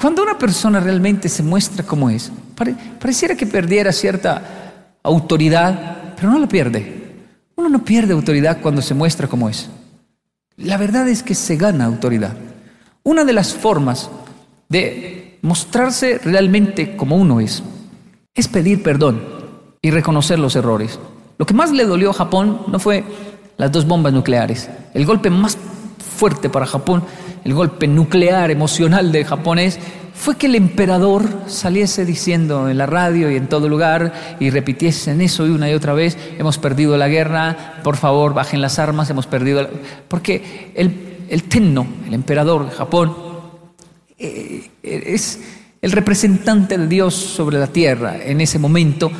Cuando una persona realmente se muestra como es, pareciera que perdiera cierta autoridad, pero no la pierde. Uno no pierde autoridad cuando se muestra como es. La verdad es que se gana autoridad. Una de las formas de mostrarse realmente como uno es, es pedir perdón y reconocer los errores. Lo que más le dolió a Japón no fue las dos bombas nucleares. El golpe más fuerte para Japón, el golpe nuclear emocional de japonés, fue que el emperador saliese diciendo en la radio y en todo lugar y repitiesen eso y una y otra vez, hemos perdido la guerra, por favor bajen las armas, hemos perdido... La... Porque el, el Tenno, el emperador de Japón, eh, es el representante de Dios sobre la tierra en ese momento.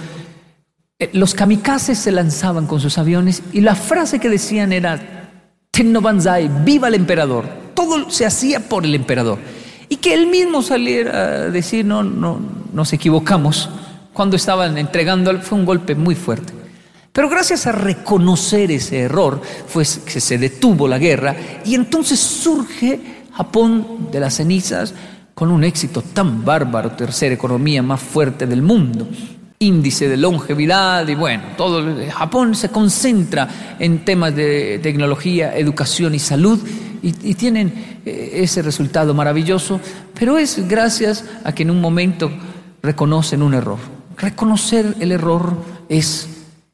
Eh, los kamikazes se lanzaban con sus aviones y la frase que decían era Tenno Banzai, viva el emperador. Todo se hacía por el emperador y que él mismo saliera a decir, no, no, nos equivocamos, cuando estaban entregando, fue un golpe muy fuerte. Pero gracias a reconocer ese error, fue que se detuvo la guerra y entonces surge Japón de las cenizas con un éxito tan bárbaro, tercera economía más fuerte del mundo, índice de longevidad y bueno, todo Japón se concentra en temas de tecnología, educación y salud y, tienen eh, ese resultado maravilloso, pero es gracias a que en un momento reconocen un error. Reconocer el error es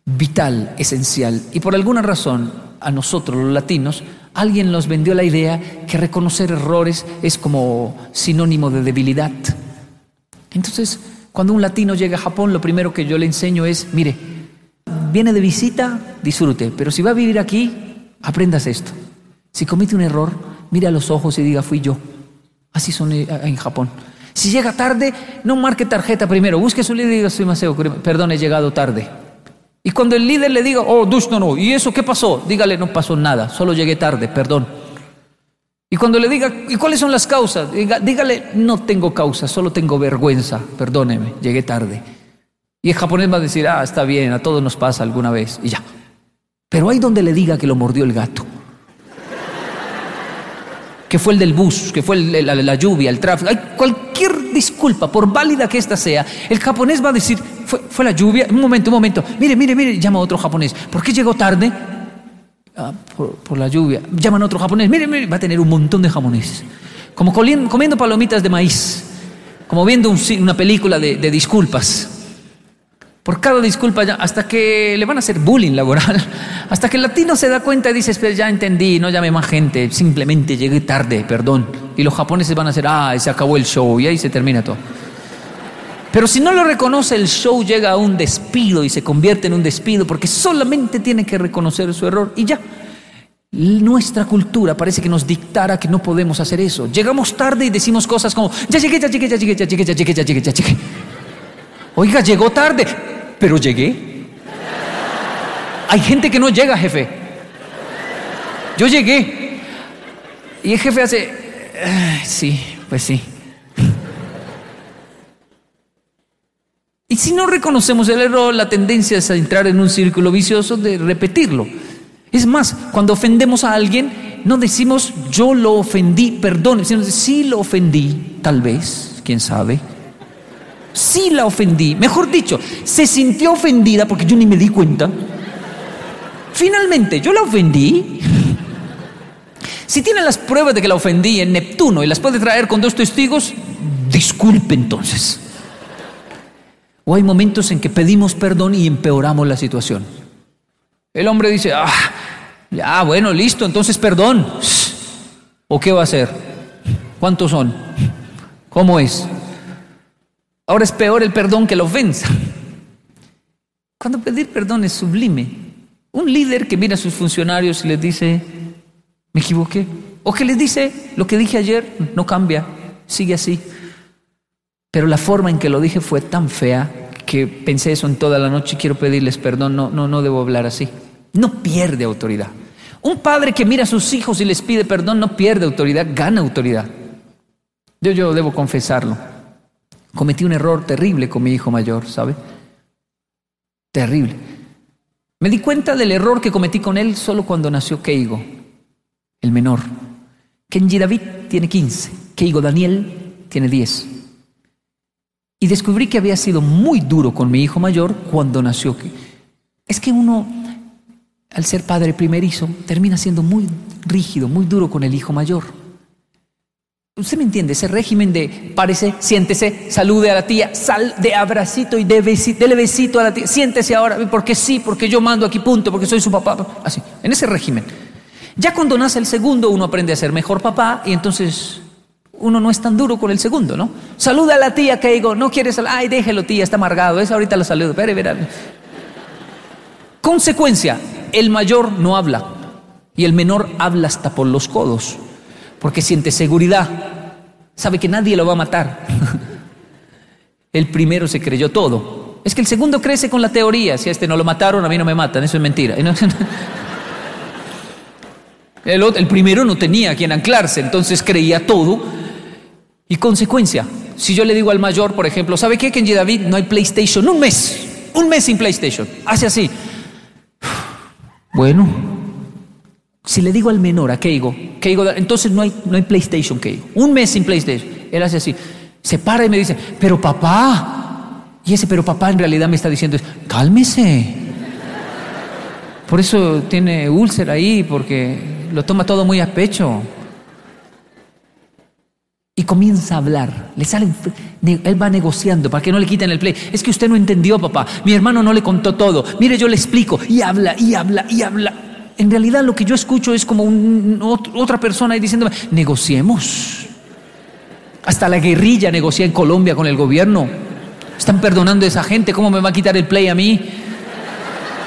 vital, esencial, y por alguna razón a nosotros los latinos alguien nos vendió la idea que reconocer errores es como sinónimo de debilidad. Entonces, cuando un latino llega a Japón, lo primero que yo le enseño es, mire, viene de visita, disfrute, pero si va a vivir aquí, aprendas esto. Si comete un error, mire a los ojos y diga, fui yo. Así son eh, en Japón. Si llega tarde, no marque tarjeta primero, busque su líder y diga, soy Maseo, perdón, he llegado tarde. Y cuando el líder le diga, oh, Dush, no, no, ¿y eso qué pasó? Dígale, no pasó nada, solo llegué tarde, perdón. Y cuando le diga, ¿y cuáles son las causas? dígale, no tengo causa, solo tengo vergüenza, perdóneme, llegué tarde. Y el japonés va a decir, ah, está bien, a todos nos pasa alguna vez, y ya. Pero hay donde le diga que lo mordió el gato que fue el del bus, que fue la, lluvia, el tráfico, hay cualquier disculpa, por válida que ésta sea, el japonés va a decir, fue, la lluvia, un momento, un momento, mire, mire, mire, llama a otro japonés, ¿por qué llegó tarde? Ah, por, la lluvia, llaman a otro japonés, mire, mire, va a tener un montón de japoneses, como comiendo palomitas de maíz, como viendo una película de disculpas por cada disculpa, hasta que le van a hacer bullying laboral, hasta que el latino se da cuenta y dice, espera, ya entendí, no llame más gente, simplemente llegué tarde, perdón. Y los japoneses van a hacer, ah, se acabó el show y ahí se termina todo. Pero si no lo reconoce, el show llega a un despido y se convierte en un despido porque solamente tiene que reconocer su error y ya. Nuestra cultura parece que nos dictara que no podemos hacer eso. Llegamos tarde y decimos cosas como, ya llegué, ya llegué, ya llegué, ya llegué, ya llegué, ya llegué, ya llegué. Oiga, llegó tarde pero llegué. Hay gente que no llega, jefe. Yo llegué. Y el jefe hace, sí, pues sí. Y si no reconocemos el error, la tendencia es a entrar en un círculo vicioso de repetirlo. Es más, cuando ofendemos a alguien, no decimos yo lo ofendí, perdón, sino sí lo ofendí, tal vez, quién sabe sí la ofendí. Mejor dicho, se sintió ofendida porque yo ni me di cuenta. Finalmente, yo la ofendí. Si tiene las pruebas de que la ofendí en Neptuno y las puede traer con dos testigos, disculpe entonces. O hay momentos en que pedimos perdón y empeoramos la situación. El hombre dice, ah, ya, bueno, listo, entonces perdón. ¿O qué va a hacer? ¿Cuántos son? ¿Cómo es? Ahora es peor el perdón que la ofensa. Cuando pedir perdón es sublime. Un líder que mira a sus funcionarios y les dice, me equivoqué. O que les dice, lo que dije ayer no cambia, sigue así. Pero la forma en que lo dije fue tan fea que pensé eso en toda la noche y quiero pedirles perdón, no, no, no debo hablar así. No pierde autoridad. Un padre que mira a sus hijos y les pide perdón no pierde autoridad, gana autoridad. Yo, yo debo confesarlo. Cometí un error terrible con mi hijo mayor, ¿sabe? Terrible. Me di cuenta del error que cometí con él solo cuando nació Keigo, el menor. Kenji David tiene 15, Keigo Daniel tiene 10. Y descubrí que había sido muy duro con mi hijo mayor cuando nació. Es que uno, al ser padre primerizo, termina siendo muy rígido, muy duro con el hijo mayor. Usted me entiende, ese régimen de parece, siéntese, salude a la tía, sal de abracito y de besito, dele besito a la tía, siéntese ahora, porque sí, porque yo mando aquí punto, porque soy su papá, así, en ese régimen. Ya cuando nace el segundo, uno aprende a ser mejor papá y entonces uno no es tan duro con el segundo, ¿no? Saluda a la tía que digo, no quieres, ay, déjelo tía, está amargado, es ahorita lo saludo, espere, verá. Consecuencia, el mayor no habla y el menor habla hasta por los codos porque siente seguridad, sabe que nadie lo va a matar. el primero se creyó todo. Es que el segundo crece con la teoría, si a este no lo mataron, a mí no me matan, eso es mentira. El, el primero no tenía a quien anclarse, entonces creía todo. Y consecuencia, si yo le digo al mayor, por ejemplo, ¿sabe qué? En David no hay PlayStation, un mes, un mes sin PlayStation. Hace así. Bueno, si le digo al menor, a Keigo, Keigo, entonces no hay, no hay PlayStation, Keigo. Un mes sin PlayStation. Él hace así. Se para y me dice, pero papá. Y ese pero papá en realidad me está diciendo, cálmese. Por eso tiene úlcera ahí, porque lo toma todo muy a pecho. Y comienza a hablar. Le sale, él va negociando para que no le quiten el play. Es que usted no entendió, papá. Mi hermano no le contó todo. Mire, yo le explico. Y habla, y habla, y habla en realidad lo que yo escucho es como otra persona ahí diciéndome, negociemos. Hasta la guerrilla negocia en Colombia con el gobierno. Están perdonando a esa gente, ¿cómo me va a quitar el play a mí?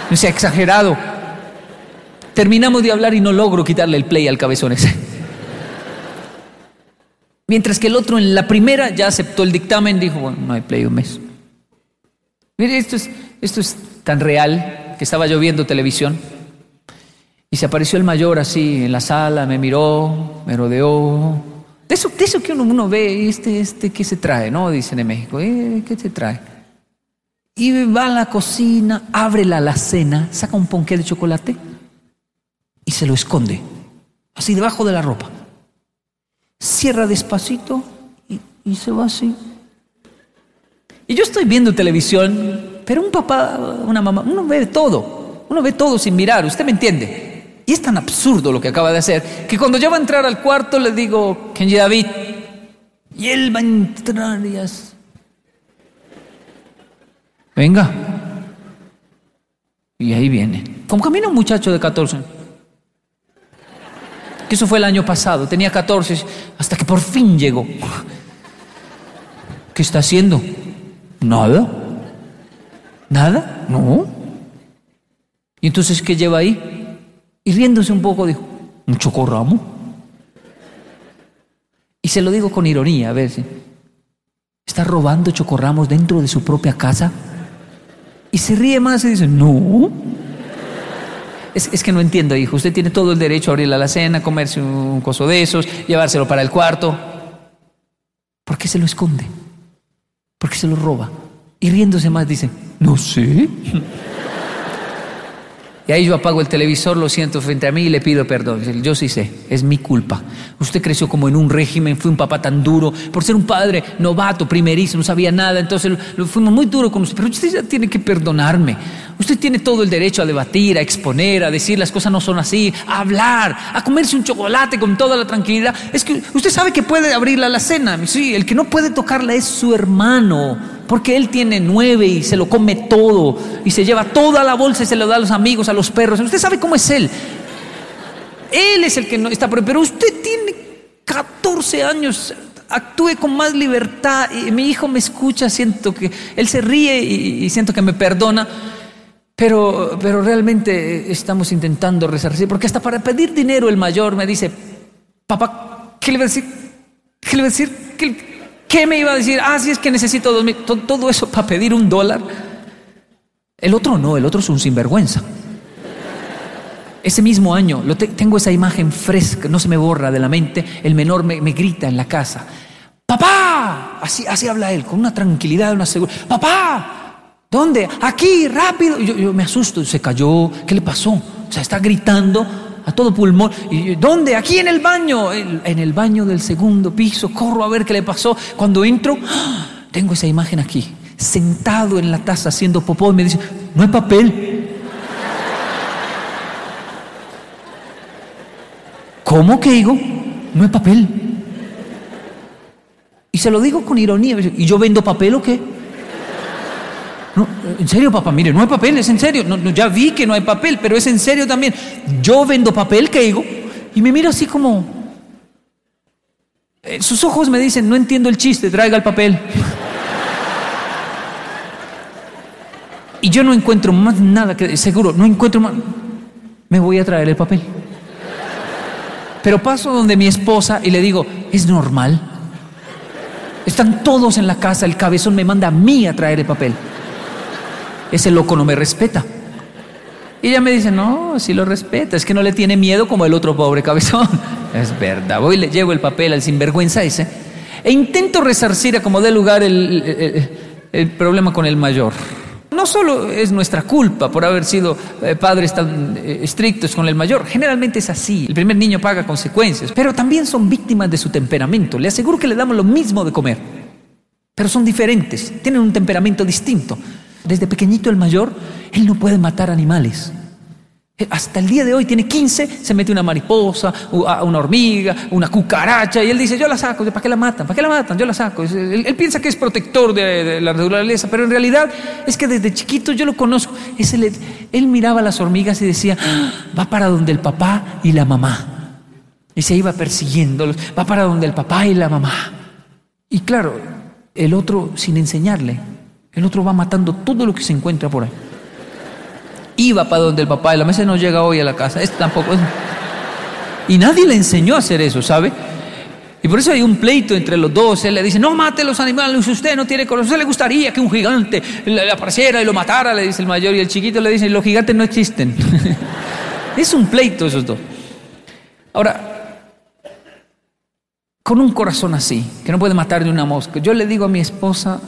No sea exagerado. Terminamos de hablar y no logro quitarle el play al cabezón ese. Mientras que el otro en la primera ya aceptó el dictamen, dijo, bueno, no hay play un mes. Mire, esto es, esto es tan real que estaba yo viendo televisión y se apareció el mayor así en la sala, me miró, me rodeó. De eso, de que uno, uno ve, este, este, ¿qué se trae? ¿No? Dicen en México, eh, ¿qué se trae? Y va a la cocina, abre la alacena, saca un ponqué de chocolate y se lo esconde, así debajo de la ropa. Cierra despacito y, y se va así. Y yo estoy viendo televisión, pero un papá, una mamá, uno ve todo, uno ve todo sin mirar, ¿usted me entiende? Y es tan absurdo lo que acaba de hacer que cuando yo va a entrar al cuarto le digo, Kenji David, y él va a entrar y así. Venga. Y ahí viene. Como camina un muchacho de 14. Que eso fue el año pasado. Tenía 14 hasta que por fin llegó. ¿Qué está haciendo? Nada. ¿Nada? No. ¿Y entonces qué lleva ahí? Y riéndose un poco dijo, ¿un chocorramo? Y se lo digo con ironía, a ver si está robando chocorramos dentro de su propia casa. Y se ríe más y dice, no. Es, que no entiendo, hijo. Usted tiene todo el derecho a abrir la cena, comerse un coso de esos, llevárselo para el cuarto. ¿Por qué se lo esconde? ¿Por qué se lo roba? Y riéndose más dice, no sé. Y ahí yo apago el televisor, lo siento frente a mí y le pido perdón. Yo sí sé, es mi culpa. Usted creció como en un régimen, fue un papá tan duro, por ser un padre novato, primerizo, no sabía nada, entonces lo, fuimos muy duro con usted. Pero usted ya tiene que perdonarme. Usted tiene todo el derecho a debatir, a exponer, a decir las cosas no son así, a hablar, a comerse un chocolate con toda la tranquilidad. Es que usted sabe que puede abrirla la cena. Sí, el que no puede tocarla es su hermano porque él tiene nueve y se lo come todo y se lleva toda la bolsa y se lo da a los amigos, a los perros. Usted sabe cómo es él. Él es el que no está, pero usted tiene 14 años, actúe con más libertad. Mi hijo me escucha, siento que él se ríe y, siento que me perdona. Pero, pero realmente estamos intentando resarcir, porque hasta para pedir dinero el mayor me dice, papá, ¿qué le va a decir? ¿Qué le va a decir? ¿Qué, ¿Qué me iba a decir? Ah, sí, es que necesito dos mil. Todo eso para pedir un dólar. El otro no, el otro es un sinvergüenza. Ese mismo año, lo tengo esa imagen fresca, no se me borra de la mente. El menor me, grita en la casa: ¡Papá! Así, así habla él, con una tranquilidad, una seguridad. ¡Papá! ¿Dónde? Aquí, rápido. Yo, yo me asusto, se cayó. ¿Qué le pasó? O sea, está gritando a todo pulmón. Y, ¿Dónde? Aquí en el baño. En el baño del segundo piso. Corro a ver qué le pasó. Cuando entro, ¡ah! tengo esa imagen aquí. Sentado en la taza haciendo popó y me dice, no hay papel. ¿Cómo que digo? No hay papel. Y se lo digo con ironía. ¿Y yo vendo papel o qué? En serio, papá, mire, no hay papel, es en serio. No, ya vi que no hay papel, pero es en serio también. Yo vendo papel, ¿qué digo? Y me mira así como... Eh, sus ojos me dicen, no entiendo el chiste, traiga el papel. y yo no encuentro más nada que... Seguro, no encuentro más... Me voy a traer el papel. Pero paso donde mi esposa y le digo, ¿es normal? Están todos en la casa, el cabezón me manda a mí a traer el papel. Ese loco no me respeta. Y ella me dice, no, si lo respeta, es que no le tiene miedo como el otro pobre cabezón. Es verdad, voy y le llevo el papel al sinvergüenza ese e intento resarcir a como dé lugar el, el problema con el mayor no solo es nuestra culpa por haber sido eh, padres tan eh, estrictos con el mayor, generalmente es así, el primer niño paga consecuencias, pero también son víctimas de su temperamento. Le aseguro que le damos lo mismo de comer, pero son diferentes, tienen un temperamento distinto. Desde pequeñito el mayor, él no puede matar animales. Eh, hasta el día de hoy tiene 15, se mete una mariposa, una hormiga, una cucaracha, y él dice, yo la saco, ¿para qué la matan? ¿Para qué la matan? Yo la saco. Él, piensa que es protector de, la naturaleza, pero en realidad es que desde chiquito yo lo conozco. él miraba las hormigas y decía, ah, va para donde el papá y la mamá. Y se iba persiguiéndolos, va para donde el papá y la mamá. Y claro, el otro sin enseñarle, el otro va matando todo lo que se encuentra por ahí iba para donde el papá y la mesa no llega hoy a la casa. Este tampoco es. Y nadie le enseñó a hacer eso, ¿sabe? Y por eso hay un pleito entre los dos. Él le dice, no mate los animales, usted no tiene corazón. ¿Usted le gustaría que un gigante le apareciera y lo matara? Le dice el mayor. Y el chiquito le dice, los gigantes no existen. es un pleito esos dos. Ahora, con un corazón así, que no puede matar de una mosca, yo le digo a mi esposa,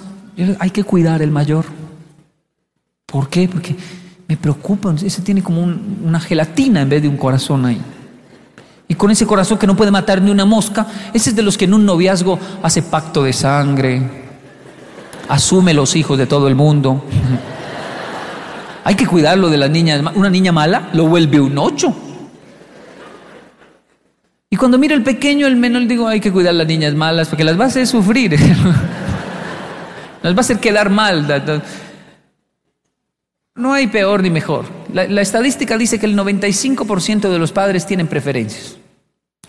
hay que cuidar el mayor. ¿Por qué? Porque me preocupa, ese tiene como una gelatina en vez de un corazón ahí. Y con ese corazón que no puede matar ni una mosca, ese es de los que en un noviazgo hace pacto de sangre, asume los hijos de todo el mundo. Hay que cuidarlo de las niñas. Una niña mala lo vuelve un ocho. Y cuando mira el pequeño, el menor, digo, hay que cuidar a las niñas malas porque las va a hacer sufrir. las va a hacer quedar mal. No hay peor ni mejor. La, estadística dice que el 95% de los padres tienen preferencias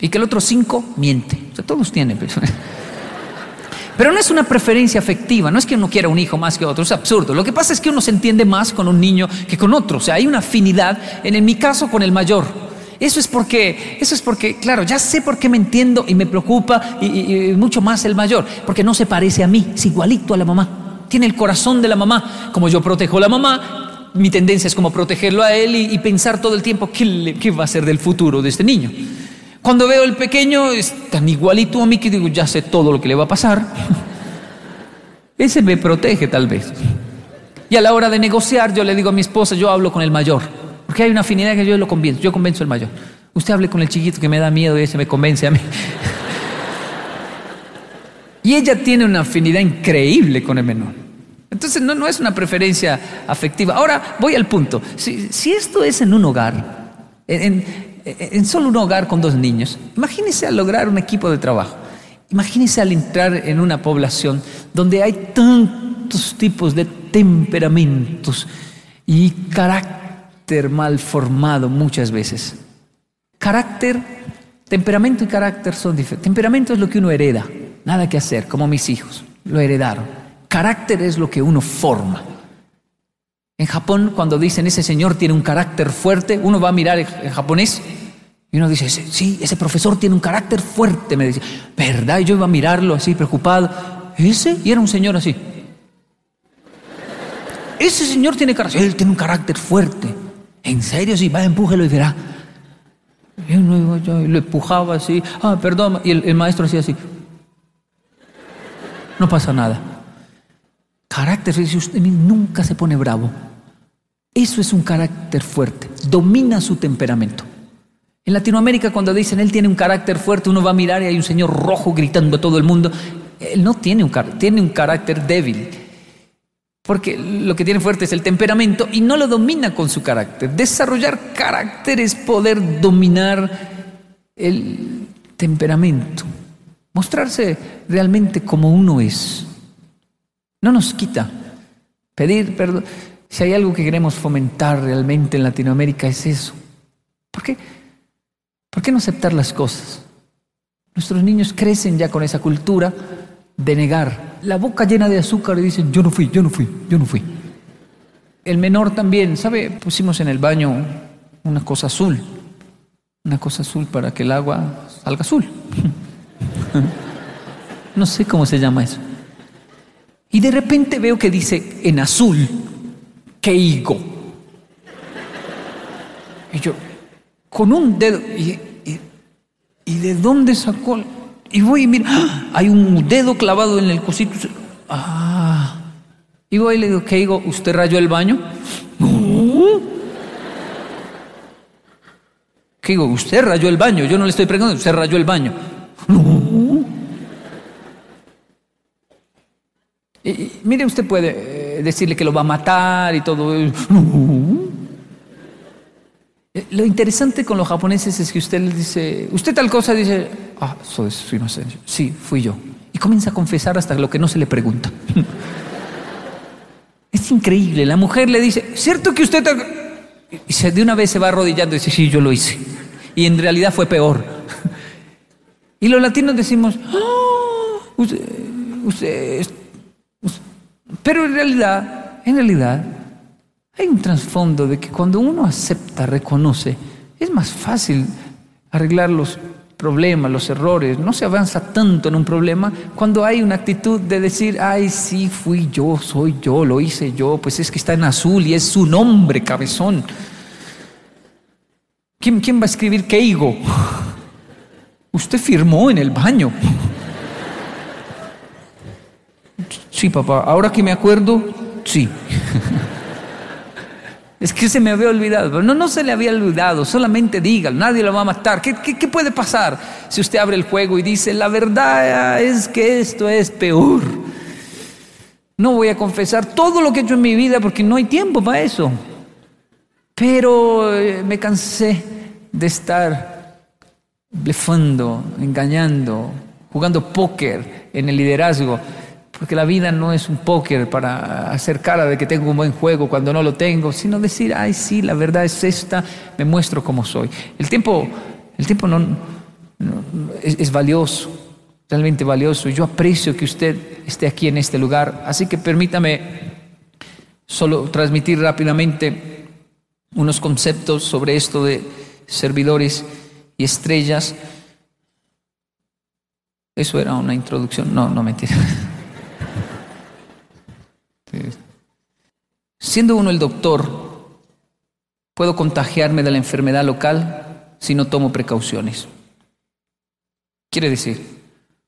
y que el otro 5% miente. O sea, todos tienen. Pero no es una preferencia afectiva, no es que uno quiera un hijo más que otro, es absurdo. Lo que pasa es que uno se entiende más con un niño que con otro. O sea, hay una afinidad, en, mi caso, con el mayor. Eso es porque, eso es porque, claro, ya sé por qué me entiendo y me preocupa y mucho más el mayor, porque no se parece a mí, es igualito a la mamá. Tiene el corazón de la mamá. Como yo protejo a la mamá, mi tendencia es como protegerlo a él y, pensar todo el tiempo ¿qué, va a ser del futuro de este niño. Cuando veo el pequeño, es tan igualito a mí que digo, ya sé todo lo que le va a pasar. Ese me protege tal vez. Y a la hora de negociar, yo le digo a mi esposa, yo hablo con el mayor. Porque hay una afinidad que yo lo convenzo, yo convenzo al mayor. Usted hable con el chiquito que me da miedo y ese me convence a mí. y ella tiene una afinidad increíble con el menor. Entonces no, no es una preferencia afectiva. Ahora voy al punto. Si, esto es en un hogar, en, solo un hogar con dos niños, imagínese al lograr un equipo de trabajo. Imagínese al entrar en una población donde hay tantos tipos de temperamentos y mal formado muchas veces. Carácter, temperamento y carácter son diferentes. Temperamento es lo que uno hereda, nada que hacer, como mis hijos, lo heredaron. Carácter es lo que uno forma. En Japón, cuando dicen ese señor tiene un carácter fuerte, uno va a mirar en japonés y uno dice, sí, ese profesor tiene un carácter fuerte, me dice, ¿verdad? Y yo iba a mirarlo así, preocupado. ¿Ese? Y era un señor así. Ese señor tiene carácter, él tiene un carácter fuerte. ¿En serio? Sí, va, empújelo y verá. Yo lo empujaba así, ah, perdón, y el, maestro hacía así. No pasa nada. Carácter, dice usted nunca se pone bravo. Eso es un carácter fuerte, domina su temperamento. En Latinoamérica cuando dicen él tiene un carácter fuerte, uno va a mirar y hay un señor rojo gritando a todo el mundo. Él no tiene un, tiene un carácter débil. Porque lo que tiene fuerte es el temperamento y no lo domina con su carácter. Desarrollar carácter es poder dominar el temperamento. Mostrarse realmente como uno es. No nos quita. Pedir perdón. Si hay algo que queremos fomentar realmente en Latinoamérica es eso. ¿Por qué? ¿Por qué no aceptar las cosas? Nuestros niños crecen ya con esa cultura de negar. La boca llena de azúcar y dicen, yo no fui, yo no fui, yo no fui. El menor también, ¿sabe? Pusimos en el baño una cosa azul, una cosa azul para que el agua salga azul. no sé cómo se llama eso. Y de repente veo que dice en azul, Keigo. Y yo, con un dedo. ¿Y, de dónde sacó? Y voy y mira, ¡ah! hay un dedo clavado en el cosito. Ah. Y voy y le digo, ¿qué digo? ¿Usted rayó el baño? ¿Qué digo? Usted rayó el baño. Yo no le estoy preguntando, usted rayó el baño. Y, mire, usted puede eh, decirle que lo va a matar y todo. Eh, lo interesante con los japoneses es que usted les dice, usted tal cosa, dice, ah, soy, soy inocente. Sí, fui yo. Y comienza a confesar hasta lo que no se le pregunta. es increíble. La mujer le dice, ¿cierto que usted... Y de una vez se va arrodillando y dice, sí, yo lo hice. Y en realidad fue peor. y los latinos decimos, ah, usted, usted, pero en realidad, en realidad, hay un trasfondo de que cuando uno acepta, reconoce, es más fácil arreglar los problemas, los errores. No se avanza tanto en un problema cuando hay una actitud de decir, ay, sí, fui yo, soy yo, lo hice yo, pues es que está en azul y es su nombre, cabezón. ¿Quién, quién va a escribir Keigo? Usted firmó en el baño. Sí, papá, ahora que me acuerdo, sí. Es que se me había olvidado. No, no se le había olvidado, solamente dígalo, nadie lo va a matar. ¿Qué, ¿Qué, puede pasar si usted abre el juego y dice, la verdad es que esto es peor? No voy a confesar todo lo que he hecho en mi vida porque no hay tiempo para eso. Pero eh, me cansé de estar blefando, engañando, jugando póker en el liderazgo. Porque la vida no es un póker para hacer cara de que tengo un buen juego cuando no lo tengo, sino decir, ay, sí, la verdad es esta, me muestro como soy. El tiempo, el tiempo no, es, es valioso, realmente valioso. Y yo aprecio que usted esté aquí en este lugar. Así que permítame solo transmitir rápidamente unos conceptos sobre esto de servidores y estrellas. Eso era una introducción. No, no mentira. Siendo uno el doctor, puedo contagiarme de la enfermedad local si no tomo precauciones. Quiere decir,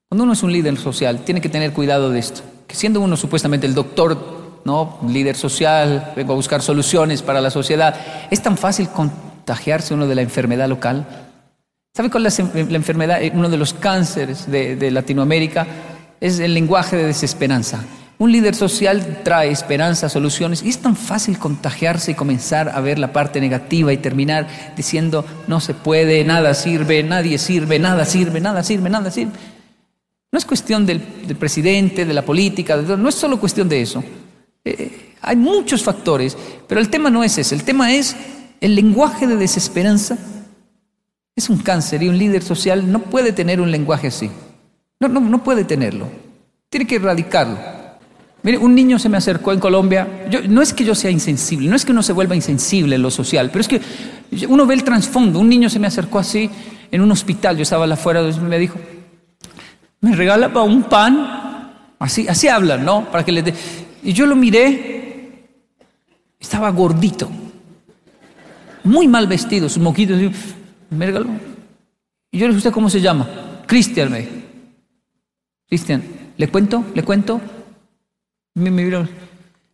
cuando uno es un líder social, tiene que tener cuidado de esto. Que siendo uno supuestamente el doctor, ¿no? líder social, vengo a buscar soluciones para la sociedad, es tan fácil contagiarse uno de la enfermedad local. ¿Sabe cuál es la, enfermedad? Uno de los cánceres de Latinoamérica es el lenguaje de desesperanza. Un líder social trae esperanza, soluciones y es tan fácil contagiarse y comenzar a ver la parte negativa y terminar diciendo no se puede, nada sirve, nadie sirve, nada sirve, nada sirve, nada sirve. No es cuestión del, presidente, de la política, no es solo cuestión de eso. Eh, hay muchos factores, pero el tema no es ese, el tema es el lenguaje de desesperanza. Es un cáncer y un líder social no puede tener un lenguaje así. No, no, no puede tenerlo. Tiene que erradicarlo. Mire, un niño se me acercó en Colombia. no es que yo sea insensible, no es que uno se vuelva insensible en lo social, pero es que uno ve el trasfondo. Un niño se me acercó así en un hospital, yo estaba afuera, me dijo, me regala un pan. Así, así hablan, ¿no? Para que le dé. Y yo lo miré, estaba gordito, muy mal vestido, sus moquitos. Me regaló. Y yo le dije, ¿usted cómo se llama? Cristian, me Cristian, ¿le cuento? ¿Le cuento? Me,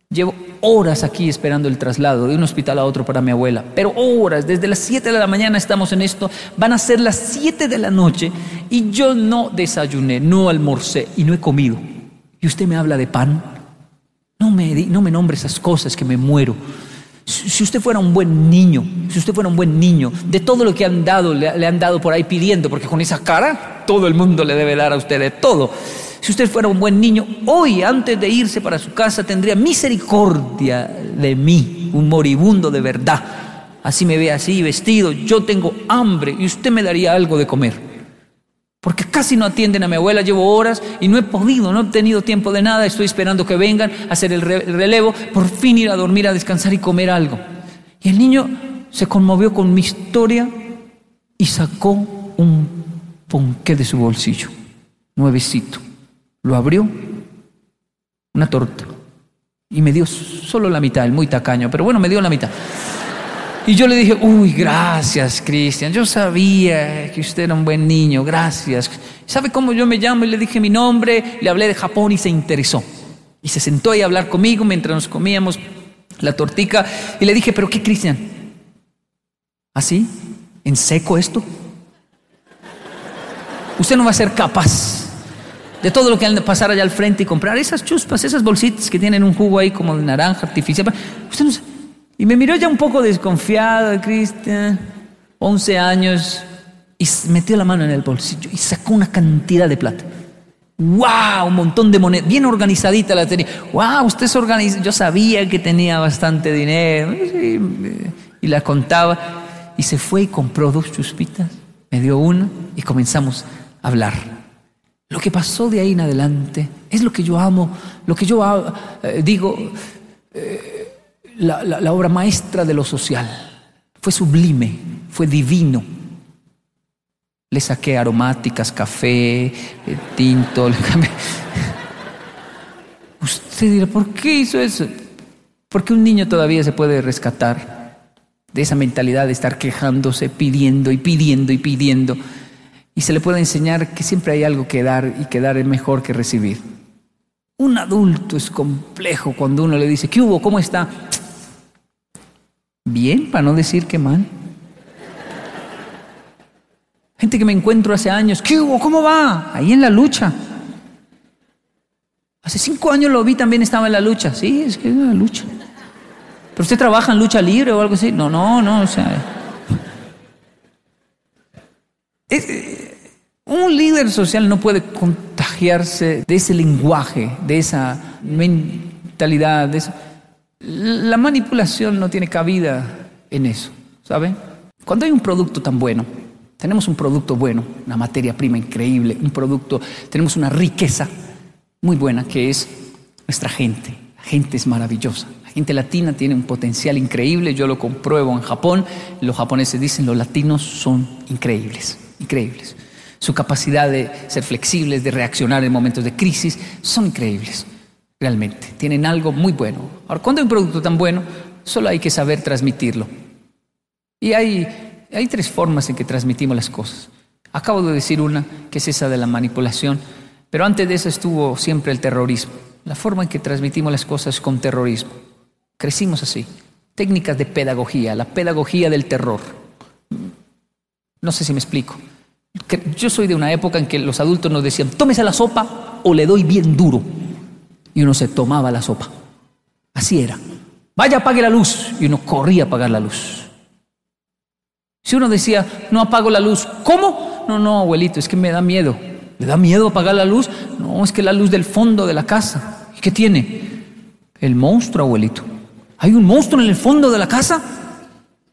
Llevo horas aquí esperando el traslado de un hospital a otro para mi abuela, pero horas, desde las 7 de la mañana estamos en esto, van a ser las 7 de la noche y yo no desayuné, no almorcé y no he comido. Y usted me habla de pan. No me, no me nombre esas cosas que me muero. Si usted fuera un buen niño, si usted fuera un buen niño, de todo lo que han dado, le, le han dado por ahí pidiendo, porque con esa cara todo el mundo le debe dar a usted de todo. Si usted fuera un buen niño, hoy antes de irse para su casa tendría misericordia de mí, un moribundo de verdad. Así me ve así vestido, yo tengo hambre y usted me daría algo de comer. Porque casi no atienden a mi abuela, llevo horas y no he podido, no he tenido tiempo de nada, estoy esperando que vengan a hacer el relevo, por fin ir a dormir, a descansar y comer algo. Y el niño se conmovió con mi historia y sacó un ponqué de su bolsillo, nuevecito. Lo abrió, una torta, y me dio solo la mitad, el muy tacaño, pero bueno, me dio la mitad. Y yo le dije, uy, gracias, Cristian, yo sabía que usted era un buen niño, gracias. ¿Sabe cómo yo me llamo? Y le dije mi nombre, le hablé de Japón y se interesó. Y se sentó ahí a hablar conmigo mientras nos comíamos la tortica. Y le dije, ¿pero qué, Cristian? ¿Así? ¿En seco esto? Usted no va a ser capaz de todo lo que han de pasar allá al frente y comprar esas chuspas, esas bolsitas que tienen un jugo ahí como de naranja artificial. Usted no Y me miró ya un poco desconfiado, Cristian, 11 años, y metió la mano en el bolsillo y sacó una cantidad de plata. ¡Wow! Un montón de monedas, bien organizadita la tenía. ¡Wow! Usted se organiza. Yo sabía que tenía bastante dinero. Y la contaba. Y se fue y compró dos chuspitas. Me dio una y comenzamos a hablar. Lo que pasó de ahí en adelante es lo que yo amo, lo que yo eh, digo, eh, la, obra maestra de lo social. Fue sublime, fue divino. Le saqué aromáticas, café, eh, tinto. Usted dirá, ¿por qué hizo eso? Porque un niño todavía se puede rescatar de esa mentalidad de estar quejándose, pidiendo y pidiendo y pidiendo y se le puede enseñar que siempre hay algo que dar y que dar es mejor que recibir. Un adulto es complejo cuando uno le dice, ¿qué hubo? ¿Cómo está? Bien, para no decir que mal. Gente que me encuentro hace años, ¿qué hubo? ¿Cómo va? Ahí en la lucha. Hace cinco años lo vi, también estaba en la lucha. Sí, es que es una lucha. ¿Pero usted trabaja en lucha libre o algo así? No, no, no, o sea. Un líder social no puede contagiarse de ese lenguaje, de esa mentalidad, de La manipulación no tiene cabida en eso, ¿sabe? Cuando hay un producto tan bueno, tenemos un producto bueno, una materia prima increíble, un producto, tenemos una riqueza muy buena que es nuestra gente. La gente es maravillosa. La gente latina tiene un potencial increíble, yo lo compruebo en Japón. Los japoneses dicen los latinos son increíbles, increíbles su capacidad de ser flexibles, de reaccionar en momentos de crisis, son increíbles, realmente. Tienen algo muy bueno. Ahora, cuando hay un producto tan bueno, solo hay que saber transmitirlo. Y hay, hay tres formas en que transmitimos las cosas. Acabo de decir una, que es esa de la manipulación, pero antes de eso estuvo siempre el terrorismo. La forma en que transmitimos las cosas con terrorismo. Crecimos así. Técnicas de pedagogía, la pedagogía del terror. No sé si me explico. Yo soy de una época en que los adultos nos decían, tómese la sopa o le doy bien duro. Y uno se tomaba la sopa. Así era. Vaya, apague la luz. Y uno corría a apagar la luz. Si uno decía, no apago la luz, ¿cómo? No, no, abuelito, es que me da miedo. ¿Le da miedo apagar la luz? No, es que la luz del fondo de la casa. ¿Y qué tiene? El monstruo, abuelito. ¿Hay un monstruo en el fondo de la casa?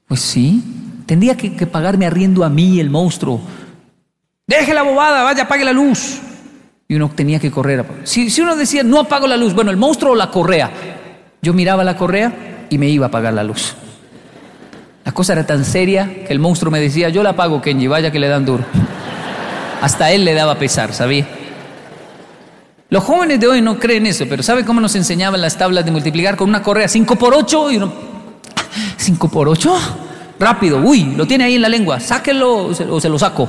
Pues sí. Tendría que, que pagarme arriendo a mí el monstruo. Deje la bobada, vaya, apague la luz. Y uno tenía que correr. Si, uno decía, no apago la luz, bueno, el monstruo o la correa. Yo miraba la correa y me iba a apagar la luz. La cosa era tan seria que el monstruo me decía, yo la apago, Kenji, vaya que le dan duro. Hasta él le daba pesar, ¿sabía? Los jóvenes de hoy no creen eso, pero ¿sabe cómo nos enseñaban las tablas de multiplicar con una correa 5 por 8 y uno 5 por 8? Rápido, uy, lo tiene ahí en la lengua, sáquelo o se lo saco.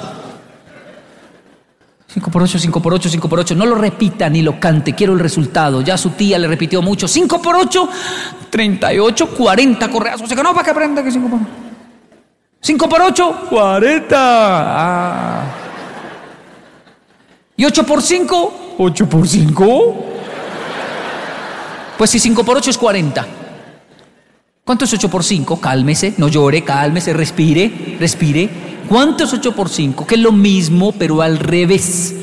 5 por 8, 5 por 8, 5 por 8. No lo repita ni lo cante, quiero el resultado. Ya su tía le repitió mucho. 5 por 8, 38, 40 correazos. O sea que no, para que aprenda que 5 por 8. 5 por 8, 40. Ah. ¿Y 8 por 5? 8 por 5. Pues si 5 por 8 es 40. ¿Cuánto es 8 por 5? Cálmese, no llore, cálmese, respire, respire. ¿Cuánto es 8 por 5? Que es lo mismo, pero al revés.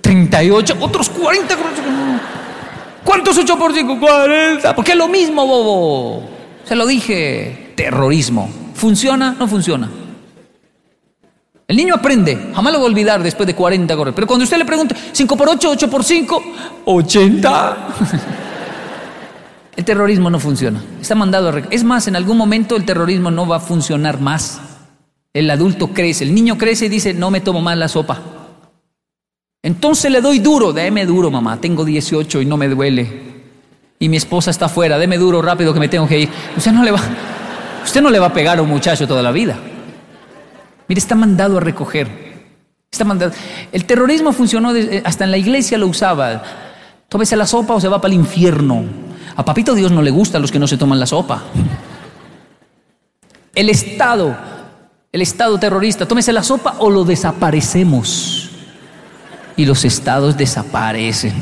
38, otros 40. ¿Cuánto es 8 por 5? 40. Porque es lo mismo, bobo. Se lo dije. Terrorismo. ¿Funciona? No funciona. El niño aprende, jamás lo va a olvidar después de 40 correr. Pero cuando usted le pregunte 5 por 8, 8 por 5, 80. El terrorismo no funciona. Está mandado a... Es más, en algún momento el terrorismo no va a funcionar más. El adulto crece, el niño crece y dice, no me tomo más la sopa. Entonces le doy duro, déme duro mamá, tengo 18 y no me duele. Y mi esposa está afuera, déme duro rápido que me tengo que ir. Usted no le va, usted no le va a pegar a un muchacho toda la vida. Mire, está mandado a recoger. Está mandado. El terrorismo funcionó, hasta en la iglesia lo usaba. Tómese la sopa o se va para el infierno. A papito Dios no le gusta a los que no se toman la sopa. El Estado, el Estado terrorista, tómese la sopa o lo desaparecemos. Y los estados desaparecen.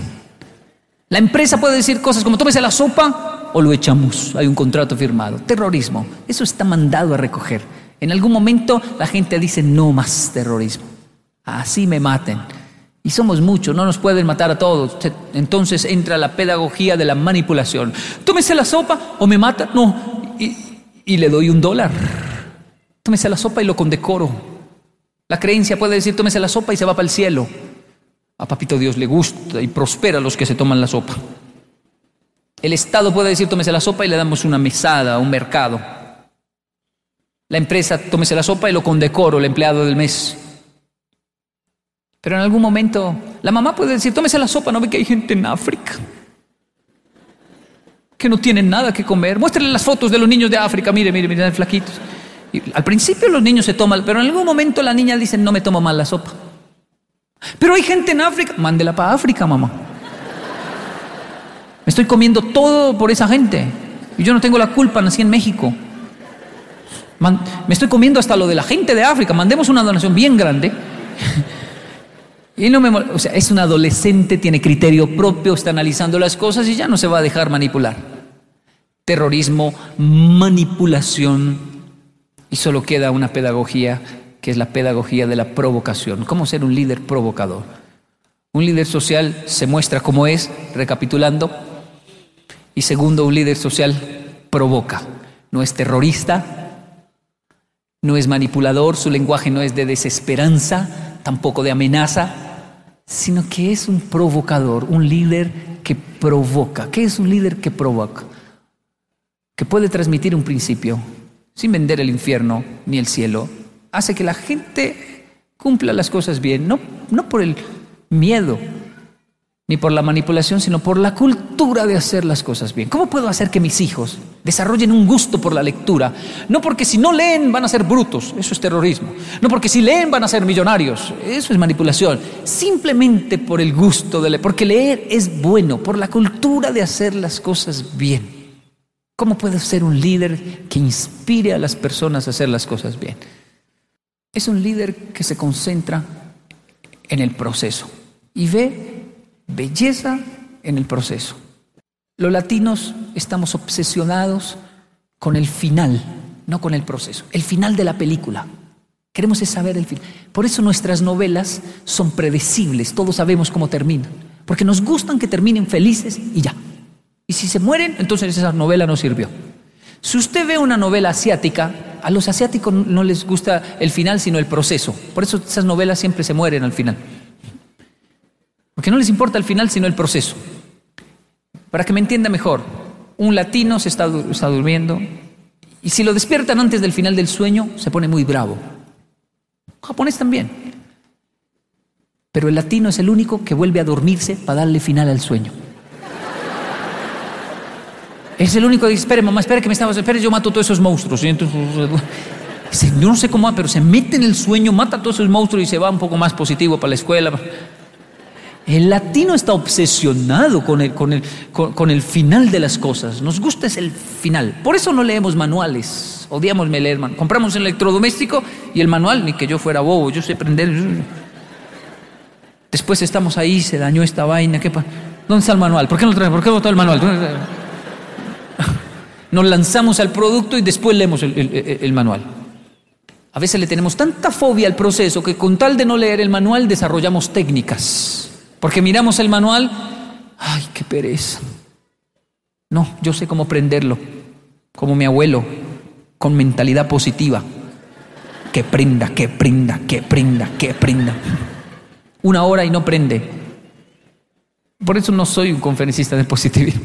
La empresa puede decir cosas como tómese la sopa o lo echamos. Hay un contrato firmado. Terrorismo, eso está mandado a recoger. En algún momento la gente dice no más terrorismo. Así me maten. Y somos muchos, no nos pueden matar a todos. Entonces entra la pedagogía de la manipulación. Tómese la sopa o me mata. No, y, le doy un dólar. Tómese la sopa y lo condecoro. La creencia puede decir, tómese la sopa y se va para el cielo. A papito Dios le gusta y prospera a los que se toman la sopa. El Estado puede decir, tómese la sopa y le damos una mesada, un mercado. La empresa, tómese la sopa y lo condecoro, el empleado del mes. Pero en algún momento la mamá puede decir, tómese la sopa, ¿no ve que hay gente en África? Que no tienen nada que comer. Muéstrenle las fotos de los niños de África, mire, mire, mire, flaquitos. Al principio los niños se toman, pero en algún momento la niña dice, no me tomo más la sopa. Pero hay gente en África, mándela para África, mamá. Me estoy comiendo todo por esa gente. Y yo no tengo la culpa, nací en México. me estoy comiendo hasta lo de la gente de África. Mandemos una donación bien grande. Y no me, o sea, es un adolescente, tiene criterio propio, está analizando las cosas y ya no se va a dejar manipular. Terrorismo, manipulación y solo queda una pedagogía que es la pedagogía de la provocación. ¿Cómo ser un líder provocador? Un líder social se muestra como es, recapitulando, y segundo, un líder social provoca. No es terrorista, no es manipulador, su lenguaje no es de desesperanza, tampoco de amenaza, sino que es un provocador, un líder que provoca. ¿Qué es un líder que provoca? Que puede transmitir un principio sin vender el infierno ni el cielo. Hace que la gente cumpla las cosas bien, no, no por el miedo, ni por la manipulación, sino por la cultura de hacer las cosas bien. ¿Cómo puedo hacer que mis hijos desarrollen un gusto por la lectura? No porque si no leen van a ser brutos, eso es terrorismo. No porque si leen van a ser millonarios, eso es manipulación. Simplemente por el gusto de leer, porque leer es bueno, por la cultura de hacer las cosas bien. ¿Cómo puedo ser un líder que inspire a las personas a hacer las cosas bien? Es un líder que se concentra en el proceso y ve belleza en el proceso. Los latinos estamos obsesionados con el final, no con el proceso. El final de la película. Queremos saber el final. Por eso nuestras novelas son predecibles, todos sabemos cómo terminan. Porque nos gustan que terminen felices y ya. Y si se mueren, entonces esa novela no sirvió. Si usted ve una novela asiática, a los asiáticos no les gusta el final, sino el proceso. Por eso esas novelas siempre se mueren al final. Porque no les importa el final, sino el proceso. Para que me entienda mejor, un latino se está, durmiendo y si lo despiertan antes del final del sueño, se pone muy bravo. Un japonés también. Pero el latino es el único que vuelve a dormirse para darle final al sueño. Es el único que dice, espere mamá, espere que me estaba, espere, yo mato todos esos monstruos. Y entonces, yo no sé cómo, pero se mete en el sueño, mata a todos esos monstruos y se va un poco más positivo para la escuela. El latino está obsesionado con el, con, el, con, el, final de las cosas. Nos gusta es el final. Por eso no leemos manuales. Odiamos leer manuales. Compramos un electrodoméstico y el manual, ni que yo fuera bobo, yo sé prender. Después estamos ahí, se dañó esta vaina. ¿qué ¿Dónde está el manual? ¿Por qué no trae? ¿Por qué no el manual? Nos lanzamos al producto y después leemos el manual. A veces le tenemos tanta fobia al proceso que con tal de no leer el manual desarrollamos técnicas. Porque miramos el manual, ay, qué pereza. No, yo sé cómo prenderlo, como mi abuelo, con mentalidad positiva. Que prenda, que prenda, que prenda, que prenda. Una hora y no prende. Por eso no soy un conferencista de positivismo.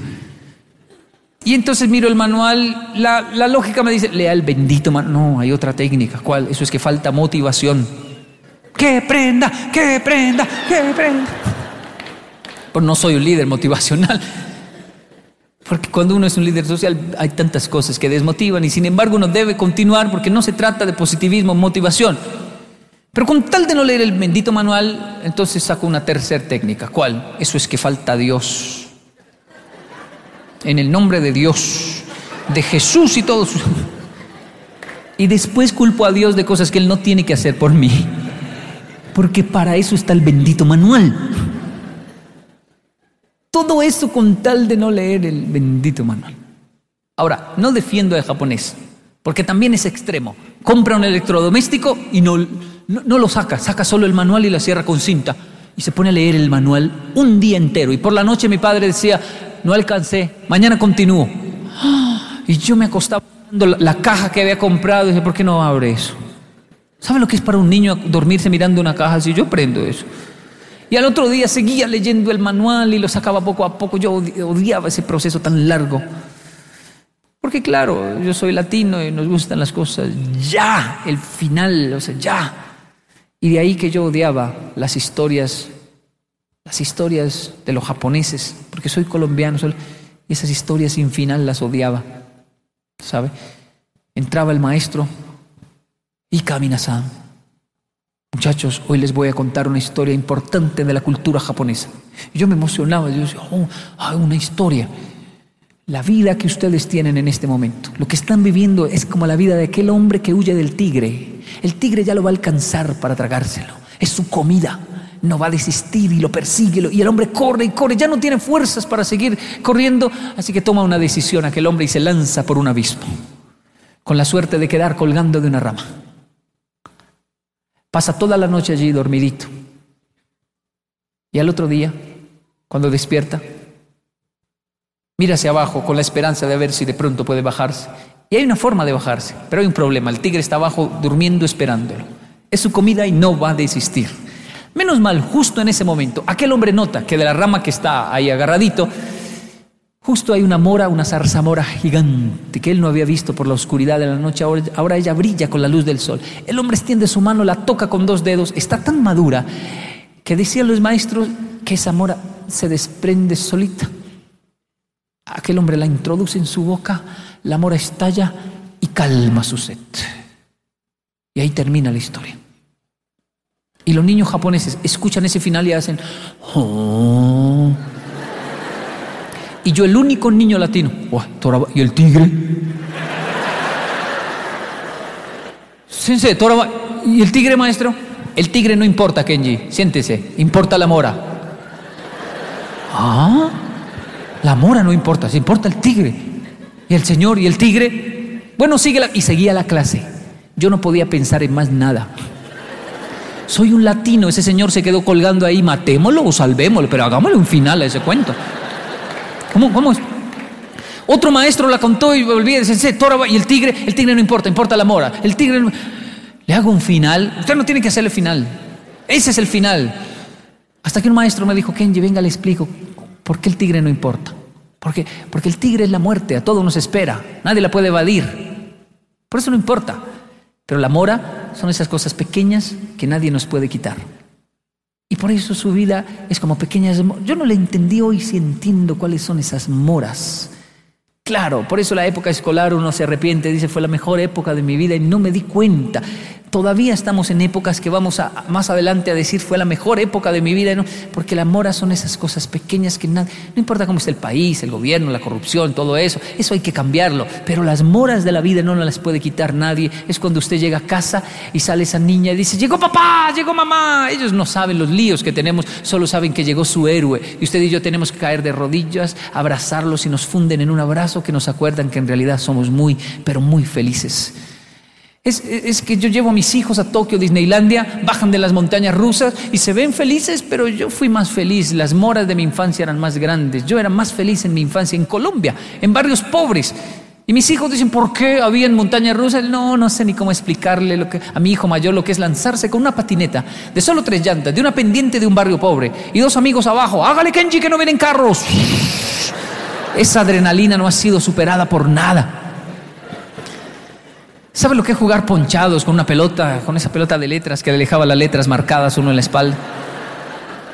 Y entonces miro el manual, la, la lógica me dice, lea el bendito manual. No, hay otra técnica. ¿Cuál? Eso es que falta motivación. Que prenda, que prenda, que prenda no soy un líder motivacional. Porque cuando uno es un líder social hay tantas cosas que desmotivan y sin embargo uno debe continuar porque no se trata de positivismo, motivación. Pero con tal de no leer el bendito manual, entonces saco una tercera técnica. ¿Cuál? Eso es que falta Dios. En el nombre de Dios, de Jesús y todos. Y después culpo a Dios de cosas que Él no tiene que hacer por mí. Porque para eso está el bendito manual. Todo eso con tal de no leer el bendito manual. Ahora, no defiendo al japonés, porque también es extremo. Compra un electrodoméstico y no, no, lo saca, saca solo el manual y la cierra con cinta. Y se pone a leer el manual un día entero. Y por la noche mi padre decía, no alcancé, mañana continúo. Y yo me acostaba la, la caja que había comprado y dije, ¿por qué no abre eso? ¿Sabe lo que es para un niño dormirse mirando una caja así? Yo prendo eso. Y al otro día seguía leyendo el manual y lo sacaba poco a poco. Yo odiaba ese proceso tan largo. Porque claro, yo soy latino y nos gustan las cosas ya, el final, o sea, ya. Y de ahí que yo odiaba las historias, las historias de los japoneses, porque soy colombiano, y esas historias sin final las odiaba. ¿Sabe? Entraba el maestro y caminaba Muchachos, hoy les voy a contar una historia importante de la cultura japonesa. Yo me emocionaba, yo decía, oh, una historia. La vida que ustedes tienen en este momento, lo que están viviendo es como la vida de aquel hombre que huye del tigre. El tigre ya lo va a alcanzar para tragárselo. Es su comida. No va a desistir y lo persigue. Y el hombre corre y corre. Ya no tiene fuerzas para seguir corriendo. Así que toma una decisión aquel hombre y se lanza por un abismo. Con la suerte de quedar colgando de una rama. Pasa toda la noche allí dormidito. Y al otro día, cuando despierta, mira hacia abajo con la esperanza de ver si de pronto puede bajarse. Y hay una forma de bajarse, pero hay un problema. El tigre está abajo durmiendo esperándolo. Es su comida y no va a desistir. Menos mal, justo en ese momento, aquel hombre nota que de la rama que está ahí agarradito, Justo hay una mora, una zarzamora gigante que él no había visto por la oscuridad de la noche, ahora, ella brilla con la luz del sol. El hombre extiende su mano, la toca con dos dedos, está tan madura que decían los maestros que esa mora se desprende solita. Aquel hombre la introduce en su boca, la mora estalla y calma su sed. Y ahí termina la historia. Y los niños japoneses escuchan ese final y hacen... Oh". Y yo el único niño latino. ¿Y el tigre? Sensei, ¿y el tigre, maestro? El tigre no importa, Kenji. Siéntese. Importa la mora. Ah, la mora no importa. Se importa el tigre. Y el señor y el tigre. Bueno, sigue la... Y seguía la clase. Yo no podía pensar en más nada. Soy un latino. Ese señor se quedó colgando ahí. Matémoslo o salvémoslo. Pero hagámosle un final a ese cuento. ¿Cómo, es? Otro maestro la contó y volví a decir, y el tigre, el tigre no importa, importa la mora. El tigre, le hago un final. Usted no tiene que hacerle final. Ese es el final. Hasta que un maestro me dijo, Kenji, venga, le explico por qué el tigre no importa. Porque, porque el tigre es la muerte, a todos nos espera, nadie la puede evadir. Por eso no importa. Pero la mora son esas cosas pequeñas que nadie nos puede quitar. Y por eso su vida es como pequeñas... Yo no le entendí hoy si entiendo cuáles son esas moras. Claro, por eso la época escolar uno se arrepiente, dice, fue la mejor época de mi vida y no me di cuenta. Todavía estamos en épocas que vamos a, más adelante a decir fue la mejor época de mi vida, porque las moras son esas cosas pequeñas que nada, no importa cómo está el país, el gobierno, la corrupción, todo eso, eso hay que cambiarlo, pero las moras de la vida no las puede quitar nadie. Es cuando usted llega a casa y sale esa niña y dice, llegó papá, llegó mamá. Ellos no saben los líos que tenemos, solo saben que llegó su héroe. Y usted y yo tenemos que caer de rodillas, abrazarlos y nos funden en un abrazo que nos acuerdan que en realidad somos muy, pero muy felices. Es, que yo llevo a mis hijos a Tokio, Disneylandia, bajan de las montañas rusas y se ven felices, pero yo fui más feliz. Las moras de mi infancia eran más grandes. Yo era más feliz en mi infancia en Colombia, en barrios pobres. Y mis hijos dicen, ¿por qué había en montañas rusas? No, no sé ni cómo explicarle lo que, a mi hijo mayor lo que es lanzarse con una patineta de solo tres llantas, de una pendiente de un barrio pobre y dos amigos abajo. Hágale Kenji que no vienen carros. Esa adrenalina no ha sido superada por nada. ¿Sabe lo que es jugar ponchados con una pelota, con esa pelota de letras que le dejaba las letras marcadas uno en la espalda?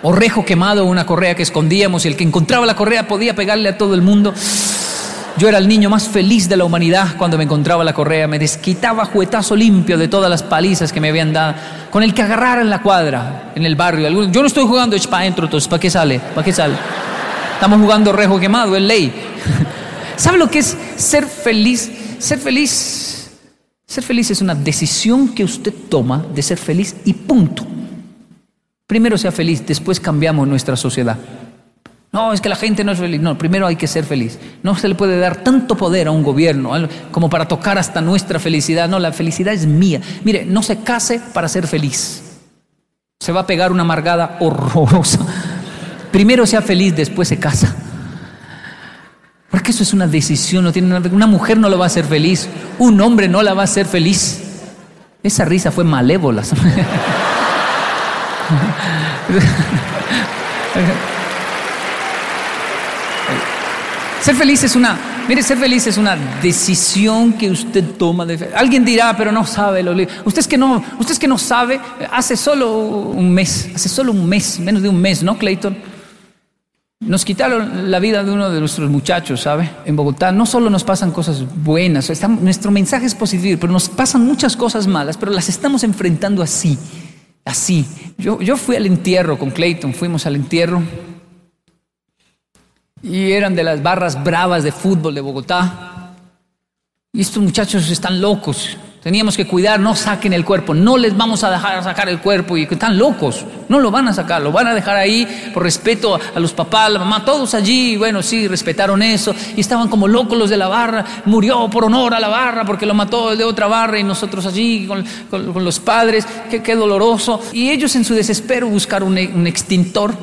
O rejo quemado, una correa que escondíamos y el que encontraba la correa podía pegarle a todo el mundo. Yo era el niño más feliz de la humanidad cuando me encontraba la correa. Me desquitaba juetazo limpio de todas las palizas que me habían dado, con el que agarrara en la cuadra, en el barrio. Yo no estoy jugando para entro, entonces, ¿para qué sale? ¿Para qué sale? Estamos jugando rejo quemado, es ley. ¿Sabe lo que es ser feliz? Ser feliz ser feliz es una decisión que usted toma de ser feliz y punto. Primero sea feliz, después cambiamos nuestra sociedad. No, es que la gente no es feliz. No, primero hay que ser feliz. No se le puede dar tanto poder a un gobierno como para tocar hasta nuestra felicidad. No, la felicidad es mía. Mire, no se case para ser feliz. Se va a pegar una amargada horrorosa. Primero sea feliz, después se casa. Porque eso es una decisión, no tiene una mujer no lo va a hacer feliz, un hombre no la va a hacer feliz. Esa risa fue malévola. ser feliz es una, mire, ser feliz es una decisión que usted toma. De, alguien dirá, pero no sabe lo que no, usted es que no sabe. Hace solo un mes, hace solo un mes, menos de un mes, ¿no, Clayton? Nos quitaron la vida de uno de nuestros muchachos, ¿sabe? En Bogotá no solo nos pasan cosas buenas, nuestro mensaje es positivo, pero nos pasan muchas cosas malas, pero las estamos enfrentando así, así. Yo, yo fui al entierro con Clayton, fuimos al entierro y eran de las barras bravas de fútbol de Bogotá. Y estos muchachos están locos, Teníamos que cuidar, no saquen el cuerpo, no les vamos a dejar sacar el cuerpo y que están locos, no lo van a sacar, lo van a dejar ahí por respeto a los papás, a la mamá, todos allí, bueno, sí, respetaron eso y estaban como locos los de la barra, murió por honor a la barra porque lo mató el de otra barra y nosotros allí con, los padres, qué, doloroso. Y ellos en su desespero buscaron un, extintor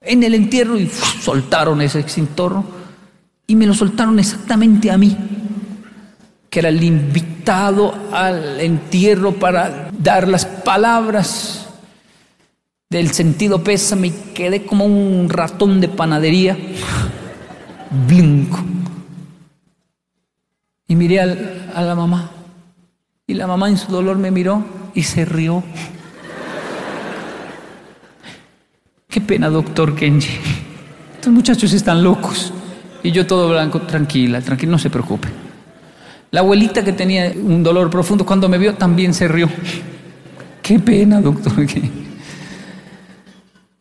en el entierro y soltaron ese extintor y me lo soltaron exactamente a mí que era el al entierro para dar las palabras del sentido pésame quedé como un ratón de panadería, blinco. Y miré a la mamá. Y la mamá en su dolor me miró y se rió. Qué pena, doctor Kenji. Estos muchachos están locos. Y yo todo blanco, tranquila, tranquila, no se preocupe. La abuelita que tenía un dolor profundo cuando me vio también se rió. Qué pena, doctor.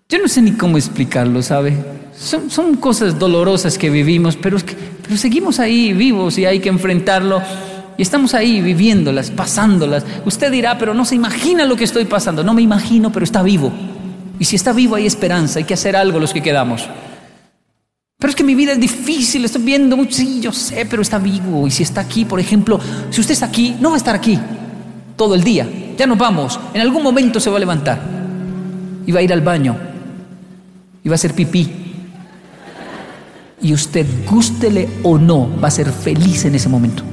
Yo no sé ni cómo explicarlo, ¿sabe? Son, cosas dolorosas que vivimos, pero, pero seguimos ahí vivos y hay que enfrentarlo. Y estamos ahí viviéndolas, pasándolas. Usted dirá, pero no se imagina lo que estoy pasando. No me imagino, pero está vivo. Y si está vivo hay esperanza, hay que hacer algo los que quedamos. Pero es que mi vida es difícil, estoy viendo mucho, sí, yo sé, pero está vivo. Y si está aquí, por ejemplo, si usted está aquí, no va a estar aquí todo el día. Ya nos vamos. En algún momento se va a levantar. Y va a ir al baño. Y va a hacer pipí. Y usted, gústele o no, va a ser feliz en ese momento.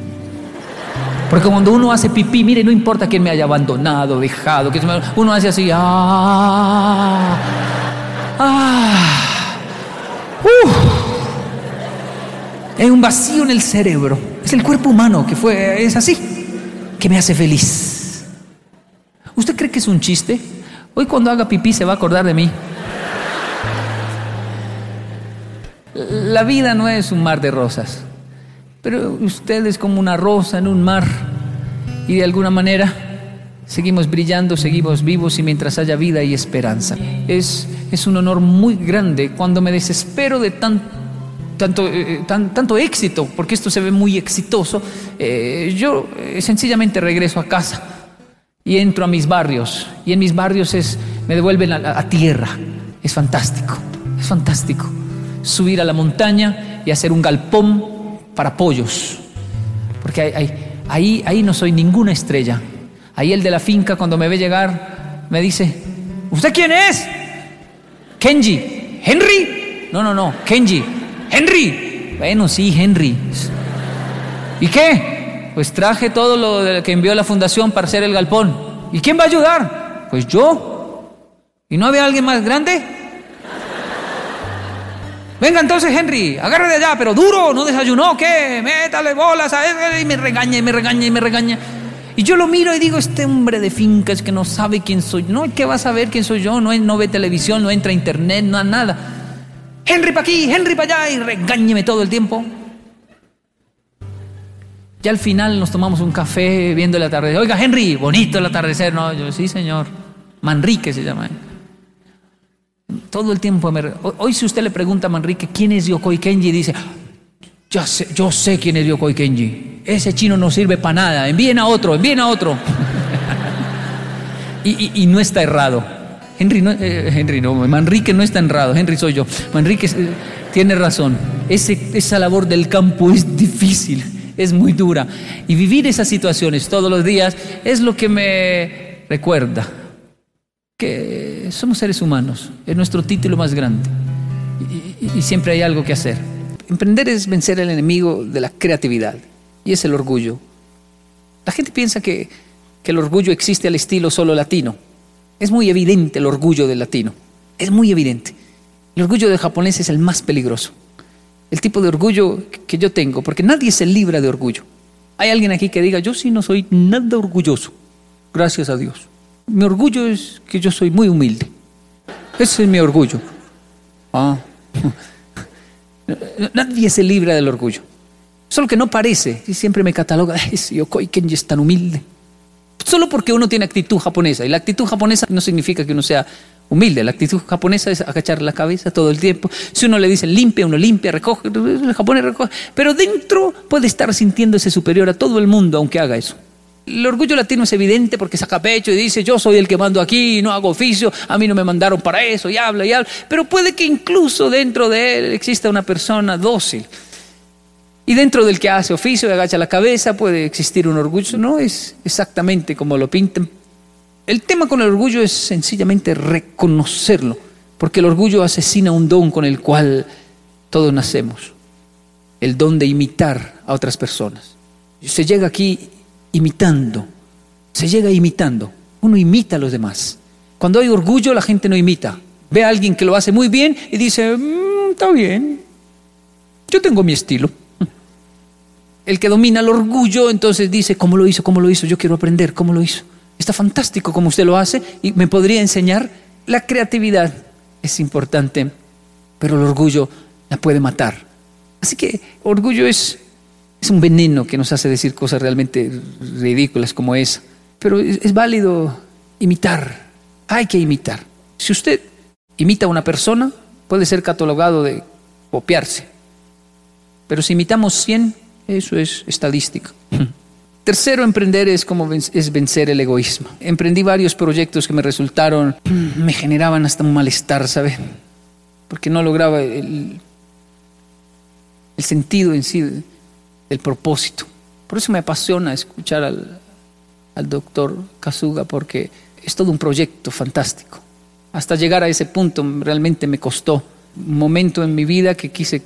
Porque cuando uno hace pipí, mire, no importa quién me haya abandonado, dejado, que uno hace así, ah, ah. Hay un vacío en el cerebro. Es el cuerpo humano que fue, es así, que me hace feliz. ¿Usted cree que es un chiste? Hoy cuando haga pipí se va a acordar de mí. La vida no es un mar de rosas, pero usted es como una rosa en un mar y de alguna manera Seguimos brillando, seguimos vivos y mientras haya vida y esperanza. Es, es un honor muy grande cuando me desespero de tan, tanto, eh, tan, tanto éxito, porque esto se ve muy exitoso. eh, yo eh, sencillamente regreso a casa y entro a mis barrios. Y en mis barrios es, me devuelven a, tierra. Es fantástico, es fantástico. Subir a la montaña y hacer un galpón para pollos. Porque ahí, ahí no soy ninguna estrella. Ahí el de la finca cuando me ve llegar me dice, ¿usted quién es? Kenji. ¿Henry? No, no, no, Kenji. Henry. Bueno, sí, Henry. ¿Y qué? Pues traje todo lo que envió la fundación para hacer el galpón. ¿Y quién va a ayudar? Pues yo. ¿Y no había alguien más grande? Venga entonces, Henry, agarre de allá, pero duro, no desayunó, ¿qué? Métale bolas a y me regaña y me regaña y me regaña. Y yo lo miro y digo, este hombre de fincas que no sabe quién soy. No, ¿qué va a saber quién soy yo? No, no ve televisión, no entra a internet, no nada. Henry para aquí, Henry para allá y regáñeme todo el tiempo. Ya al final nos tomamos un café viendo el atardecer. Oiga, Henry, bonito el atardecer, ¿no? Yo, sí, señor. Manrique se llama. Todo el tiempo Hoy si usted le pregunta a Manrique quién es Yokoi Kenji, dice, sé, yo sé quién es Yokoi Kenji. Ese chino no sirve para nada. Envíen a otro, envíen a otro. y, no está errado. Henry no, eh, Henry no, Manrique no está errado. Henry soy yo. Manrique eh, tiene razón. Esa labor del campo es difícil, es muy dura. Y vivir esas situaciones todos los días es lo que me recuerda que somos seres humanos, es nuestro título más grande y siempre hay algo que hacer. Emprender es vencer al enemigo de la creatividad y es el orgullo. La gente piensa que, que el orgullo existe al estilo solo latino. Es muy evidente el orgullo del latino, es muy evidente. El orgullo del japonés es el más peligroso. El tipo de orgullo que yo tengo, porque nadie se libra de orgullo. Hay alguien aquí que diga, yo sí no soy nada orgulloso, gracias a Dios. Mi orgullo es que yo soy muy humilde. Ese es mi orgullo. Ah. Nadie se libra del orgullo. Solo que no parece. Y siempre me cataloga, "Ay, ese Yokoi Kenji es tan humilde. Solo porque uno tiene actitud japonesa. Y la actitud japonesa no significa que uno sea humilde. La actitud japonesa es agachar la cabeza todo el tiempo. Si uno le dice limpia, uno limpia, recoge, el japonés recoge. Pero dentro puede estar sintiéndose superior a todo el mundo aunque haga eso. El orgullo latino es evidente porque saca pecho y dice yo soy el que mando aquí, no hago oficio, a mí no me mandaron para eso y habla y habla. Pero puede que incluso dentro de él exista una persona dócil. Y dentro del que hace oficio y agacha la cabeza puede existir un orgullo. No es exactamente como lo pintan. El tema con el orgullo es sencillamente reconocerlo, porque el orgullo asesina un don con el cual todos nacemos, el don de imitar a otras personas. Se llega aquí imitando, se llega imitando, uno imita a los demás. Cuando hay orgullo la gente no imita, ve a alguien que lo hace muy bien y dice, "Mm, está bien, yo tengo mi estilo. El que domina el orgullo entonces dice, ¿cómo lo hizo? ¿Cómo lo hizo? Yo quiero aprender, ¿cómo lo hizo? Está fantástico como usted lo hace y me podría enseñar. La creatividad es importante, pero el orgullo la puede matar. Así que orgullo es, es un veneno que nos hace decir cosas realmente ridículas como esa. Pero es, válido imitar, hay que imitar. Si usted imita a una persona, puede ser catalogado de copiarse. Pero si imitamos 100, eso es estadística. Tercero, emprender es como es vencer el egoísmo. Emprendí varios proyectos que me resultaron, me generaban hasta un malestar, ¿sabe? Porque no lograba el, el sentido en sí del propósito. Por eso me apasiona escuchar al, al doctor Kazuga, porque es todo un proyecto fantástico. Hasta llegar a ese punto realmente me costó un momento en mi vida que quise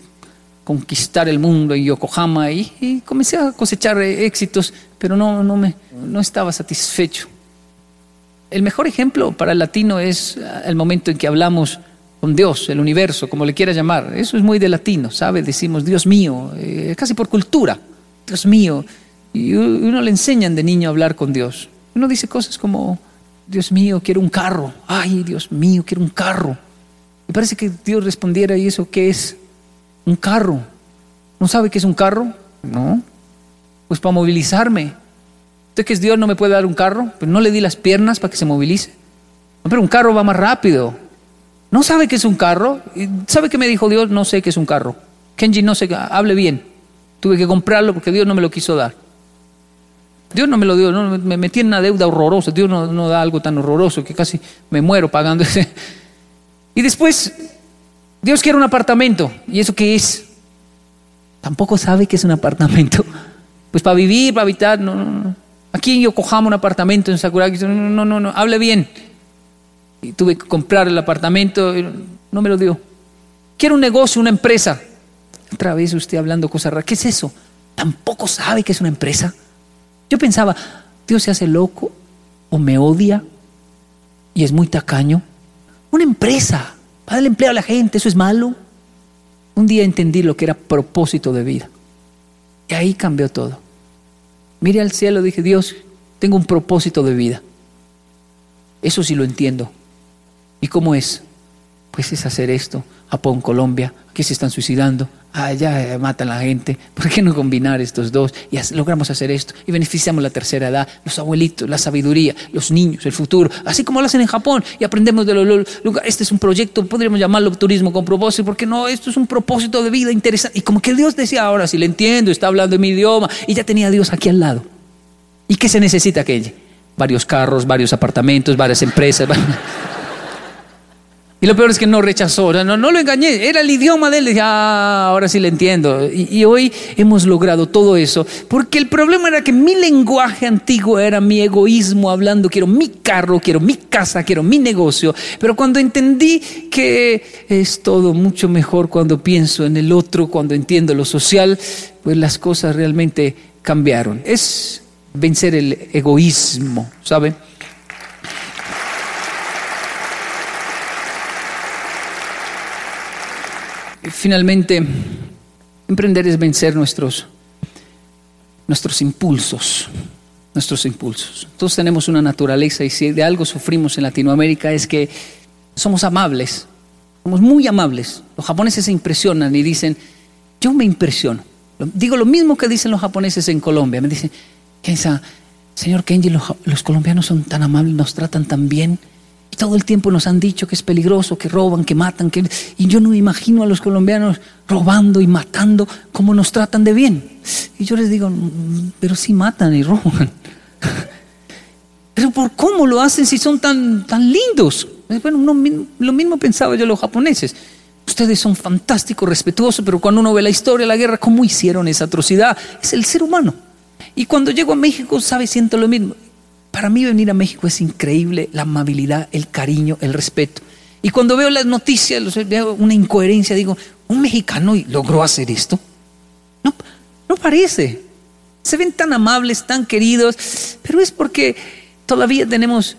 conquistar el mundo en Yokohama y, y comencé a cosechar eh, éxitos, pero no, no, me, no estaba satisfecho. El mejor ejemplo para el latino es el momento en que hablamos con Dios, el universo, como le quiera llamar. Eso es muy de latino, ¿sabe? Decimos Dios mío, eh, casi por cultura, Dios mío. Y uno le enseñan de niño a hablar con Dios. Uno dice cosas como, Dios mío, quiero un carro. Ay, Dios mío, quiero un carro. Y parece que Dios respondiera, ¿y eso qué es? Un carro. ¿No sabe qué es un carro? No. Pues para movilizarme. ¿Usted que es Dios no me puede dar un carro? Pero no le di las piernas para que se movilice. pero un carro va más rápido. ¿No sabe que es un carro? ¿Sabe qué me dijo Dios? No sé qué es un carro. Kenji, no sé, hable bien. Tuve que comprarlo porque Dios no me lo quiso dar. Dios no me lo dio, no, me metí en una deuda horrorosa. Dios no, no da algo tan horroroso que casi me muero pagando ese. Y después, Dios quiere un apartamento. ¿Y eso qué es? Tampoco sabe que es un apartamento. Pues para vivir, para habitar, no, no, no. Aquí yo cojamos un apartamento en Sakuragi, no, no, no, no, hable bien. Y tuve que comprar el apartamento, no me lo dio. Quiero un negocio, una empresa. Otra vez usted hablando cosas raras. ¿Qué es eso? Tampoco sabe que es una empresa. Yo pensaba, Dios se hace loco o me odia y es muy tacaño. Una empresa, para darle empleo a la gente, ¿eso es malo? Un día entendí lo que era propósito de vida. Y ahí cambió todo. Mire al cielo, dije, Dios, tengo un propósito de vida. Eso sí lo entiendo. ¿Y cómo es? Pues es hacer esto. Japón, Colombia, aquí se están suicidando, allá eh, matan a la gente. ¿Por qué no combinar estos dos? Y logramos hacer esto y beneficiamos la tercera edad, los abuelitos, la sabiduría, los niños, el futuro, así como lo hacen en Japón y aprendemos de los lugares. Este es un proyecto, podríamos llamarlo turismo con propósito, porque no, esto es un propósito de vida interesante. Y como que Dios decía, ahora si le entiendo, está hablando en mi idioma y ya tenía a Dios aquí al lado. ¿Y qué se necesita que Varios carros, varios apartamentos, varias empresas. Y lo peor es que no rechazó, no, no lo engañé, era el idioma de él, ya ah, ahora sí le entiendo. Y, hoy hemos logrado todo eso, porque el problema era que mi lenguaje antiguo era mi egoísmo hablando, quiero mi carro, quiero mi casa, quiero mi negocio, pero cuando entendí que es todo mucho mejor cuando pienso en el otro, cuando entiendo lo social, pues las cosas realmente cambiaron. Es vencer el egoísmo, ¿sabe? Finalmente, emprender es vencer nuestros, nuestros impulsos, nuestros impulsos. Todos tenemos una naturaleza y si de algo sufrimos en Latinoamérica es que somos amables, somos muy amables. Los japoneses se impresionan y dicen, yo me impresiono. Digo lo mismo que dicen los japoneses en Colombia. Me dicen, señor Kenji, los, los colombianos son tan amables, nos tratan tan bien. Todo el tiempo nos han dicho que es peligroso, que roban, que matan, que... y yo no imagino a los colombianos robando y matando como nos tratan de bien. Y yo les digo, mm, pero sí matan y roban. Pero ¿por cómo lo hacen si son tan, tan lindos? Bueno, lo mismo pensaba yo los japoneses. Ustedes son fantásticos, respetuosos, pero cuando uno ve la historia la guerra, ¿cómo hicieron esa atrocidad? Es el ser humano. Y cuando llego a México, ¿sabe? Siento lo mismo. Para mí venir a México es increíble la amabilidad, el cariño, el respeto. Y cuando veo las noticias, veo una incoherencia, digo, ¿un mexicano logró hacer esto? No, no parece. Se ven tan amables, tan queridos, pero es porque todavía tenemos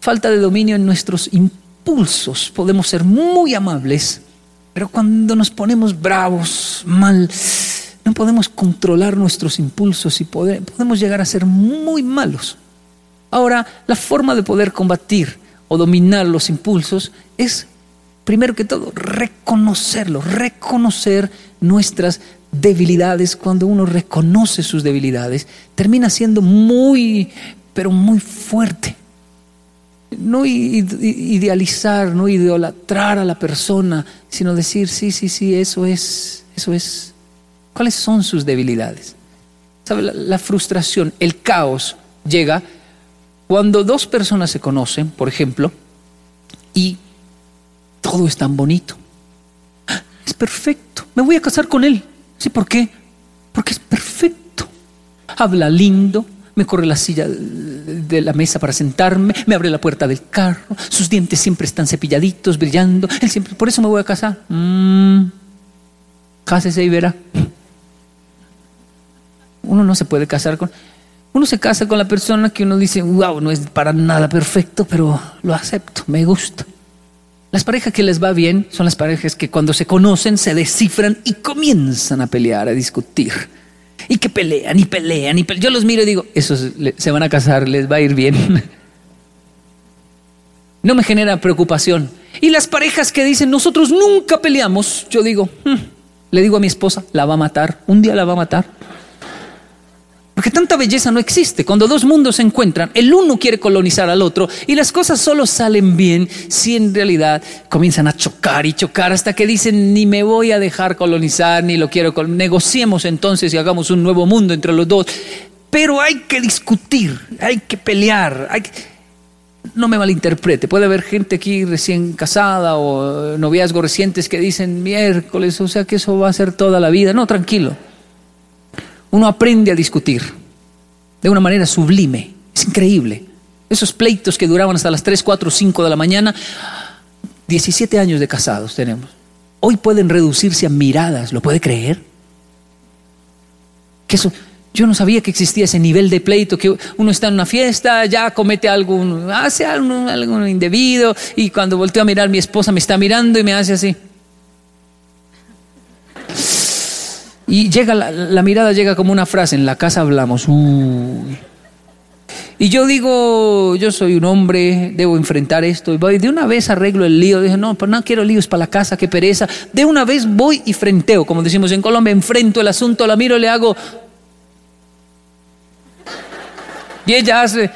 falta de dominio en nuestros impulsos. Podemos ser muy amables, pero cuando nos ponemos bravos, mal, no podemos controlar nuestros impulsos y podemos llegar a ser muy malos. Ahora, la forma de poder combatir o dominar los impulsos es, primero que todo, reconocerlo, reconocer nuestras debilidades. Cuando uno reconoce sus debilidades, termina siendo muy, pero muy fuerte. No idealizar, no idolatrar a la persona, sino decir, sí, sí, sí, eso es, eso es. ¿Cuáles son sus debilidades? ¿Sabe? la frustración, el caos llega cuando dos personas se conocen, por ejemplo, y todo es tan bonito, es perfecto, me voy a casar con él. ¿Sí? ¿Por qué? Porque es perfecto. Habla lindo, me corre la silla de la mesa para sentarme, me abre la puerta del carro, sus dientes siempre están cepilladitos, brillando, él siempre, por eso me voy a casar. Mm, cásese y verá. Uno no se puede casar con... Uno se casa con la persona que uno dice, wow, no es para nada perfecto, pero lo acepto, me gusta. Las parejas que les va bien son las parejas que cuando se conocen se descifran y comienzan a pelear, a discutir. Y que pelean y pelean y pelean. Yo los miro y digo, esos se van a casar, les va a ir bien. No me genera preocupación. Y las parejas que dicen, nosotros nunca peleamos, yo digo, hmm", le digo a mi esposa, la va a matar, un día la va a matar Porque tanta belleza no existe. Cuando dos mundos se encuentran, el uno quiere colonizar al otro y las cosas solo salen bien si en realidad comienzan a chocar y chocar hasta que dicen ni me voy a dejar colonizar ni lo quiero. Negociemos entonces y hagamos un nuevo mundo entre los dos. Pero hay que discutir, hay que pelear. Hay No me malinterprete, puede haber gente aquí recién casada o noviazgos recientes que dicen miércoles, o sea que eso va a ser toda la vida. No, tranquilo. Uno aprende a discutir de una manera sublime. Es increíble. Esos pleitos que duraban hasta las 3, 4, 5 de la mañana, 17 años de casados tenemos. Hoy pueden reducirse a miradas, ¿lo puede creer? Que eso, yo no sabía que existía ese nivel de pleito, que uno está en una fiesta, ya comete algo, hace algo, algo indebido, y cuando volteo a mirar, mi esposa me está mirando y me hace así. Y llega la, mirada llega como una frase, en la casa hablamos. Y yo digo, yo soy un hombre, debo enfrentar esto. Y de una vez arreglo el lío. Dije, no, pues no quiero líos para la casa, qué pereza. De una vez voy y frenteo, como decimos en Colombia, enfrento el asunto, la miro, le hago, Y ella hace...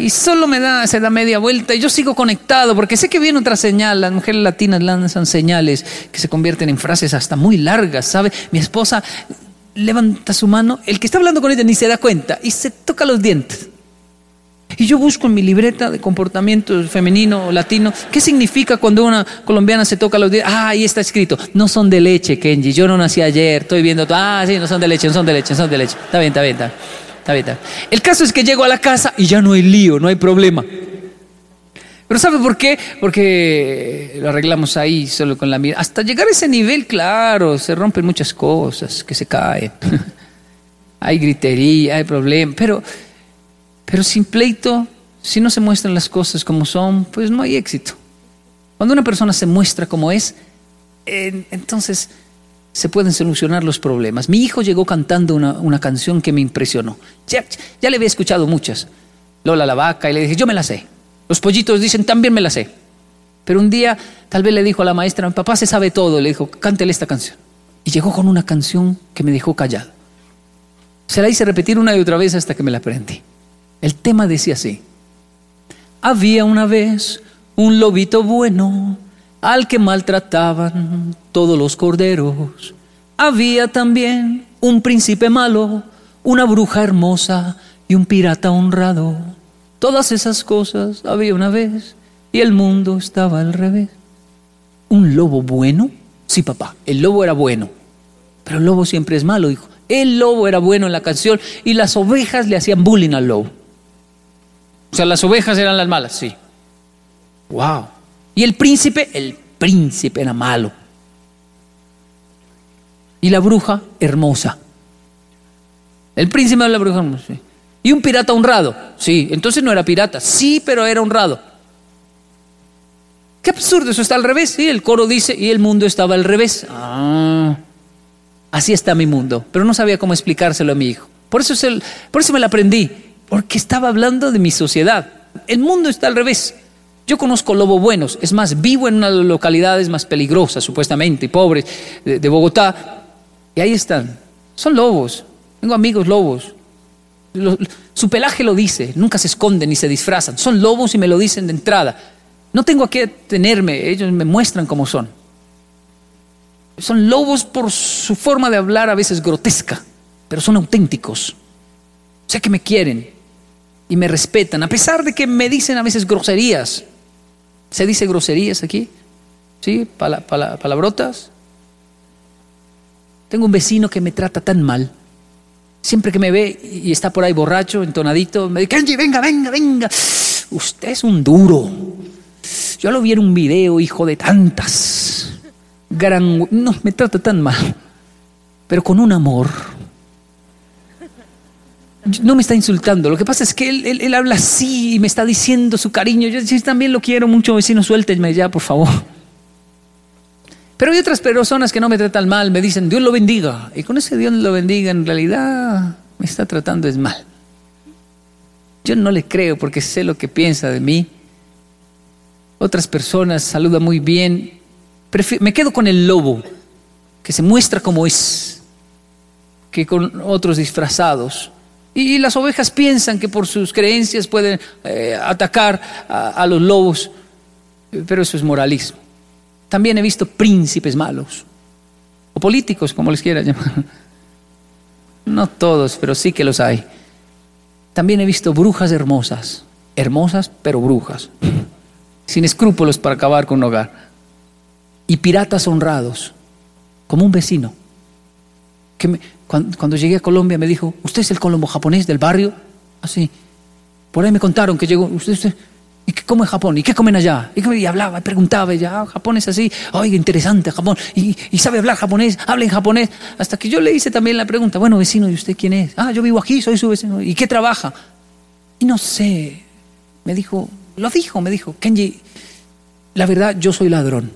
Ah". Y solo me da, se da media vuelta y yo sigo conectado porque sé que viene otra señal. Las mujeres latinas lanzan señales que se convierten en frases hasta muy largas, ¿sabe? Mi esposa levanta su mano, el que está hablando con ella ni se da cuenta y se toca los dientes. Y yo busco en mi libreta de comportamiento femenino o latino, ¿qué significa cuando una colombiana se toca los dientes? Ah, ahí está escrito, no son de leche, Kenji, yo no nací ayer, estoy viendo todo, ah, sí, no son de leche, no son de leche, no son de leche. Está bien, está bien, está bien. El caso es que llego a la casa y ya no hay lío, no hay problema. Pero ¿sabe por qué? Porque lo arreglamos ahí solo con la mirada. Hasta llegar a ese nivel, claro, se rompen muchas cosas, que se caen. hay gritería, hay problemas, pero pero sin pleito, si no se muestran las cosas como son, pues no hay éxito. Cuando una persona se muestra como es, entonces se pueden solucionar los problemas. Mi hijo llegó cantando una, canción que me impresionó. Ya, ya, le había escuchado muchas. Lola la vaca, y le dije, yo me la sé. Los pollitos dicen, también me la sé. Pero un día tal vez le dijo a la maestra, mi papá se sabe todo, le dijo, cántele esta canción. Y llegó con una canción que me dejó callado. Se la hice repetir una y otra vez hasta que me la aprendí. El tema decía así. Había una vez un lobito bueno al que maltrataban todos los corderos. Había también un príncipe malo, una bruja hermosa y un pirata honrado. Todas esas cosas había una vez y el mundo estaba al revés. ¿Un lobo bueno? Sí, papá, el lobo era bueno. Pero el lobo siempre es malo, dijo. El lobo era bueno en la canción y las ovejas le hacían bullying al lobo. O sea, las ovejas eran las malas, sí. Wow. Y el príncipe, el príncipe era malo. Y la bruja, hermosa. El príncipe era la bruja hermosa. Y un pirata honrado. Sí, entonces no era pirata. Sí, pero era honrado. Qué absurdo, eso está al revés. Sí, el coro dice, y el mundo estaba al revés. Ah, así está mi mundo. Pero no sabía cómo explicárselo a mi hijo. Por eso, el, por eso me lo aprendí porque estaba hablando de mi sociedad. El mundo está al revés. Yo conozco lobos buenos, es más, vivo en una de las localidades más peligrosas, supuestamente, y pobres, de, Bogotá, y ahí están. Son lobos. Tengo amigos lobos. su pelaje lo dice, nunca se esconden ni se disfrazan. Son lobos y me lo dicen de entrada. No tengo a qué tenerme, ellos me muestran cómo son. Son lobos por su forma de hablar a veces grotesca, pero son auténticos. Sé que me quieren, y me respetan, a pesar de que me dicen a veces groserías. ¿Se dice groserías aquí? ¿Sí? palabrotas. Tengo un vecino que me trata tan mal. Siempre que me ve y está por ahí borracho, entonadito, me dice, Kenji, venga, venga, venga. Usted es un duro. Yo lo vi en un video, hijo de tantas. Gran... No, me trata tan mal. Pero con un amor no me está insultando. Lo que pasa es que él, habla así y me está diciendo su cariño. Yo, también lo quiero mucho, vecino, suéltenme ya, por favor. Pero hay otras personas que no me tratan mal, me dicen, Dios lo bendiga. Y con ese Dios lo bendiga, en realidad me está tratando es mal. Yo no le creo porque sé lo que piensa de mí. Otras personas saludan muy bien. me quedo con el lobo, que se muestra como es que con otros disfrazados. Y, las ovejas piensan que por sus creencias pueden eh, atacar a, los lobos, pero eso es moralismo. También he visto príncipes malos, o políticos, como les quiera llamar. No todos, pero sí que los hay. También he visto brujas hermosas, hermosas pero brujas, sin escrúpulos para acabar con un hogar. Y piratas honrados, como un vecino, cuando, llegué a Colombia me dijo, ¿usted es el colombo japonés del barrio? Así. Por ahí me contaron que llegó, usted, usted ¿y qué come en Japón? ¿Y qué comen allá? Y, hablaba, y preguntaba, y ya, ah, Japón es así, oiga, interesante Japón, y, y, sabe hablar japonés, habla en japonés. Hasta que yo le hice también la pregunta, bueno, vecino, ¿y usted quién es? Ah, yo vivo aquí, soy su vecino. ¿Y qué trabaja? Y no sé, me dijo, lo dijo, me dijo, Kenji, la verdad, yo soy ladrón,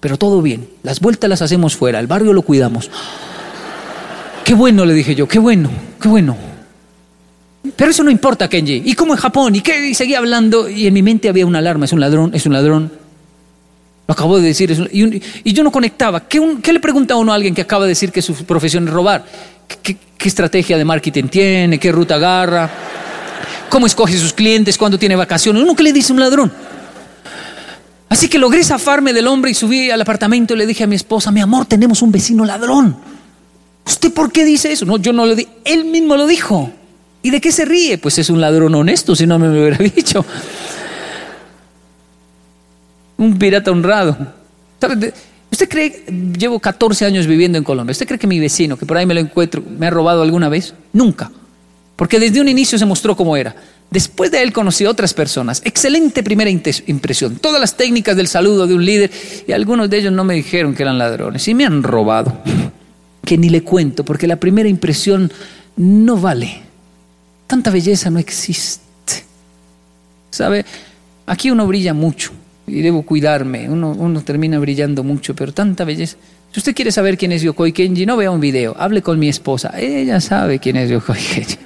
pero todo bien, las vueltas las hacemos fuera, el barrio lo cuidamos. Qué bueno, le dije yo, qué bueno, qué bueno. Pero eso no importa, Kenji. ¿Y cómo en Japón? ¿Y qué? Y seguía hablando y en mi mente había una alarma. Es un ladrón, es un ladrón. Lo acabo de decir. y, yo no conectaba. ¿Qué, le pregunta uno a alguien que acaba de decir que su profesión es robar? ¿Qué, estrategia de marketing tiene? ¿Qué ruta agarra? ¿Cómo escoge sus clientes? ¿Cuándo tiene vacaciones? Uno que le dice un ladrón. Así que logré zafarme del hombre y subí al apartamento y le dije a mi esposa, mi amor, tenemos un vecino ladrón. ¿Usted por qué dice eso? No, yo no lo di. Él mismo lo dijo. ¿Y de qué se ríe? Pues es un ladrón honesto, si no me lo hubiera dicho. Un pirata honrado. ¿Usted cree, llevo 14 años viviendo en Colombia, ¿usted cree que mi vecino, que por ahí me lo encuentro, me ha robado alguna vez? Nunca. Porque desde un inicio se mostró cómo era. Después de él conocí a otras personas. Excelente primera impresión. Todas las técnicas del saludo de un líder y algunos de ellos no me dijeron que eran ladrones y me han robado que ni le cuento, porque la primera impresión no vale. Tanta belleza no existe. ¿Sabe? Aquí uno brilla mucho y debo cuidarme. Uno, termina brillando mucho, pero tanta belleza. Si usted quiere saber quién es Yokoi Kenji, no vea un video, hable con mi esposa. Ella sabe quién es Yokoi Kenji.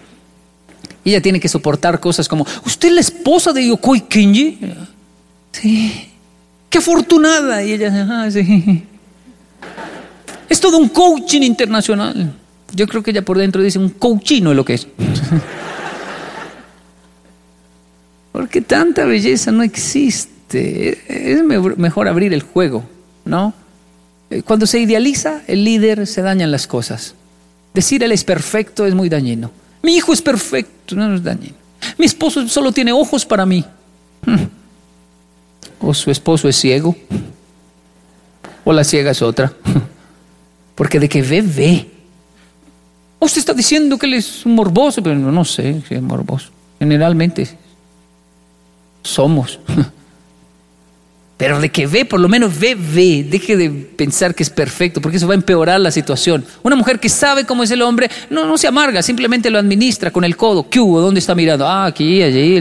ella tiene que soportar cosas como, ¿usted es la esposa de Yokoi Kenji? Sí. ¡Qué afortunada! Y ella, ah, sí. Es todo un coaching internacional. Yo creo que ella por dentro dice un coachino es lo que es. Porque tanta belleza no existe. Es mejor abrir el juego, ¿no? Eh, cuando se idealiza el líder se dañan las cosas. Decir él es perfecto es muy dañino. Mi hijo es perfecto, no es dañino. Mi esposo solo tiene ojos para mí. O su esposo es ciego. O la ciega es otra. Porque de que ve, ve. Usted está diciendo que él es un morboso, pero no, sé si es morboso. Generalmente somos. Pero de que ve, por lo menos ve, ve. Deje de pensar que es perfecto, porque eso va a empeorar la situación. Una mujer que sabe cómo es el hombre, no, no se amarga, simplemente lo administra con el codo. ¿Qué hubo? ¿Dónde está mirando? Ah, aquí, allí.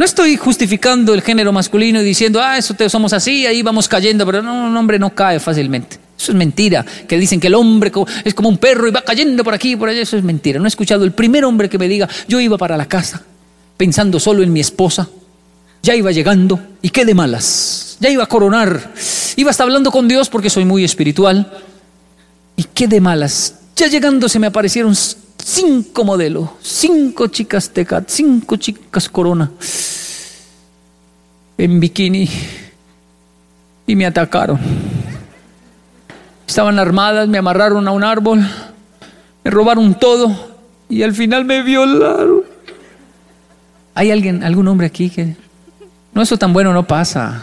No estoy justificando el género masculino y diciendo, ah, eso te, somos así, ahí vamos cayendo, pero no, un hombre no cae fácilmente. Eso es mentira, que dicen que el hombre es como un perro y va cayendo por aquí y por allá, eso es mentira. No he escuchado el primer hombre que me diga, yo iba para la casa pensando solo en mi esposa, ya iba llegando y qué de malas, ya iba a coronar, iba hasta hablando con Dios porque soy muy espiritual y qué de malas, ya llegando se me aparecieron cinco modelos, cinco chicas Tecat, cinco chicas Corona en bikini y me atacaron. Estaban armadas, me amarraron a un árbol, me robaron todo y al final me violaron. ¿Hay alguien, algún hombre aquí que no eso tan bueno no pasa?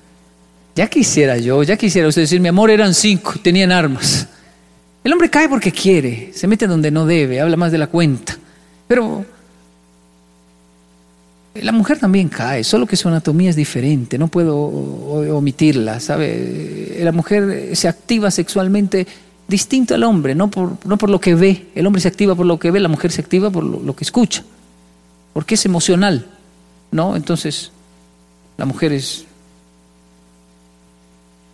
ya quisiera yo, ya quisiera usted decir, mi amor eran cinco, tenían armas. El hombre cae porque quiere, se mete donde no debe, habla más de la cuenta. Pero la mujer también cae, solo que su anatomía es diferente, no puedo omitirla, ¿sabe? La mujer se activa sexualmente distinto al hombre, no por, no por lo que ve. El hombre se activa por lo que ve, la mujer se activa por lo, lo que escucha, porque es emocional, ¿no? Entonces, la mujer es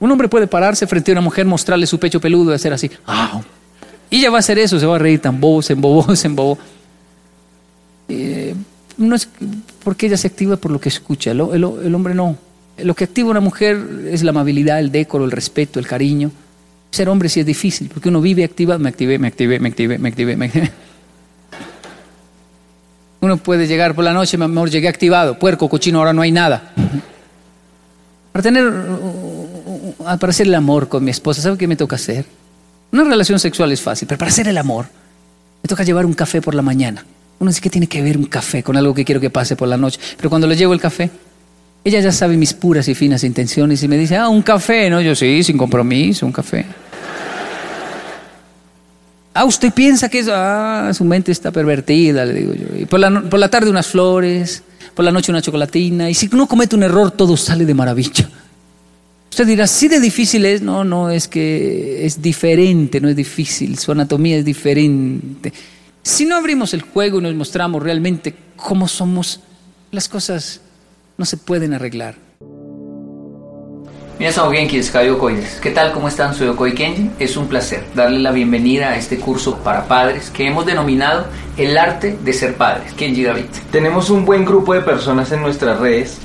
un hombre puede pararse frente a una mujer, mostrarle su pecho peludo y hacer así. Y ella va a hacer eso, se va a reír tan bobo, se embobó, se embobó. Eh, no es porque ella se activa por lo que escucha, el, hombre no. Lo que activa una mujer es la amabilidad, el decoro, el respeto, el cariño. Ser hombre sí es difícil, porque uno vive activado, me activé, me activé, me activé, me activé, me activé. Uno puede llegar por la noche, mi amor, llegué activado, puerco, cochino, ahora no hay nada. Para tener, para hacer el amor con mi esposa, ¿sabe qué me toca hacer? Una relación sexual es fácil, pero para hacer el amor, me toca llevar un café por la mañana. Uno dice que tiene que ver un café con algo que quiero que pase por la noche. Pero cuando le llevo el café, ella ya sabe mis puras y finas intenciones y me dice, ah, un café, ¿no? Yo sí, sin compromiso, un café. Ah, usted piensa que es, ah, su mente está pervertida, le digo yo. Y por la, por la tarde unas flores, por la noche una chocolatina. Y si uno comete un error, todo sale de maravilla. Usted dirá, sí de difícil es. No, no, es que es diferente, no es difícil. Su anatomía es diferente. Si no abrimos el juego y nos mostramos realmente cómo somos, las cosas no se pueden arreglar. ¿Qué tal? ¿Cómo están? Soy Okoi Kenji. Es un placer darle la bienvenida a este curso para padres que hemos denominado El arte de ser padres. Kenji David. Tenemos un buen grupo de personas en nuestras redes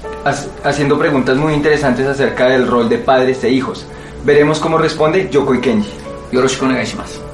haciendo preguntas muy interesantes acerca del rol de padres e hijos. Veremos cómo responde Yokoi Kenji. Yoroshiku onegai shimasu.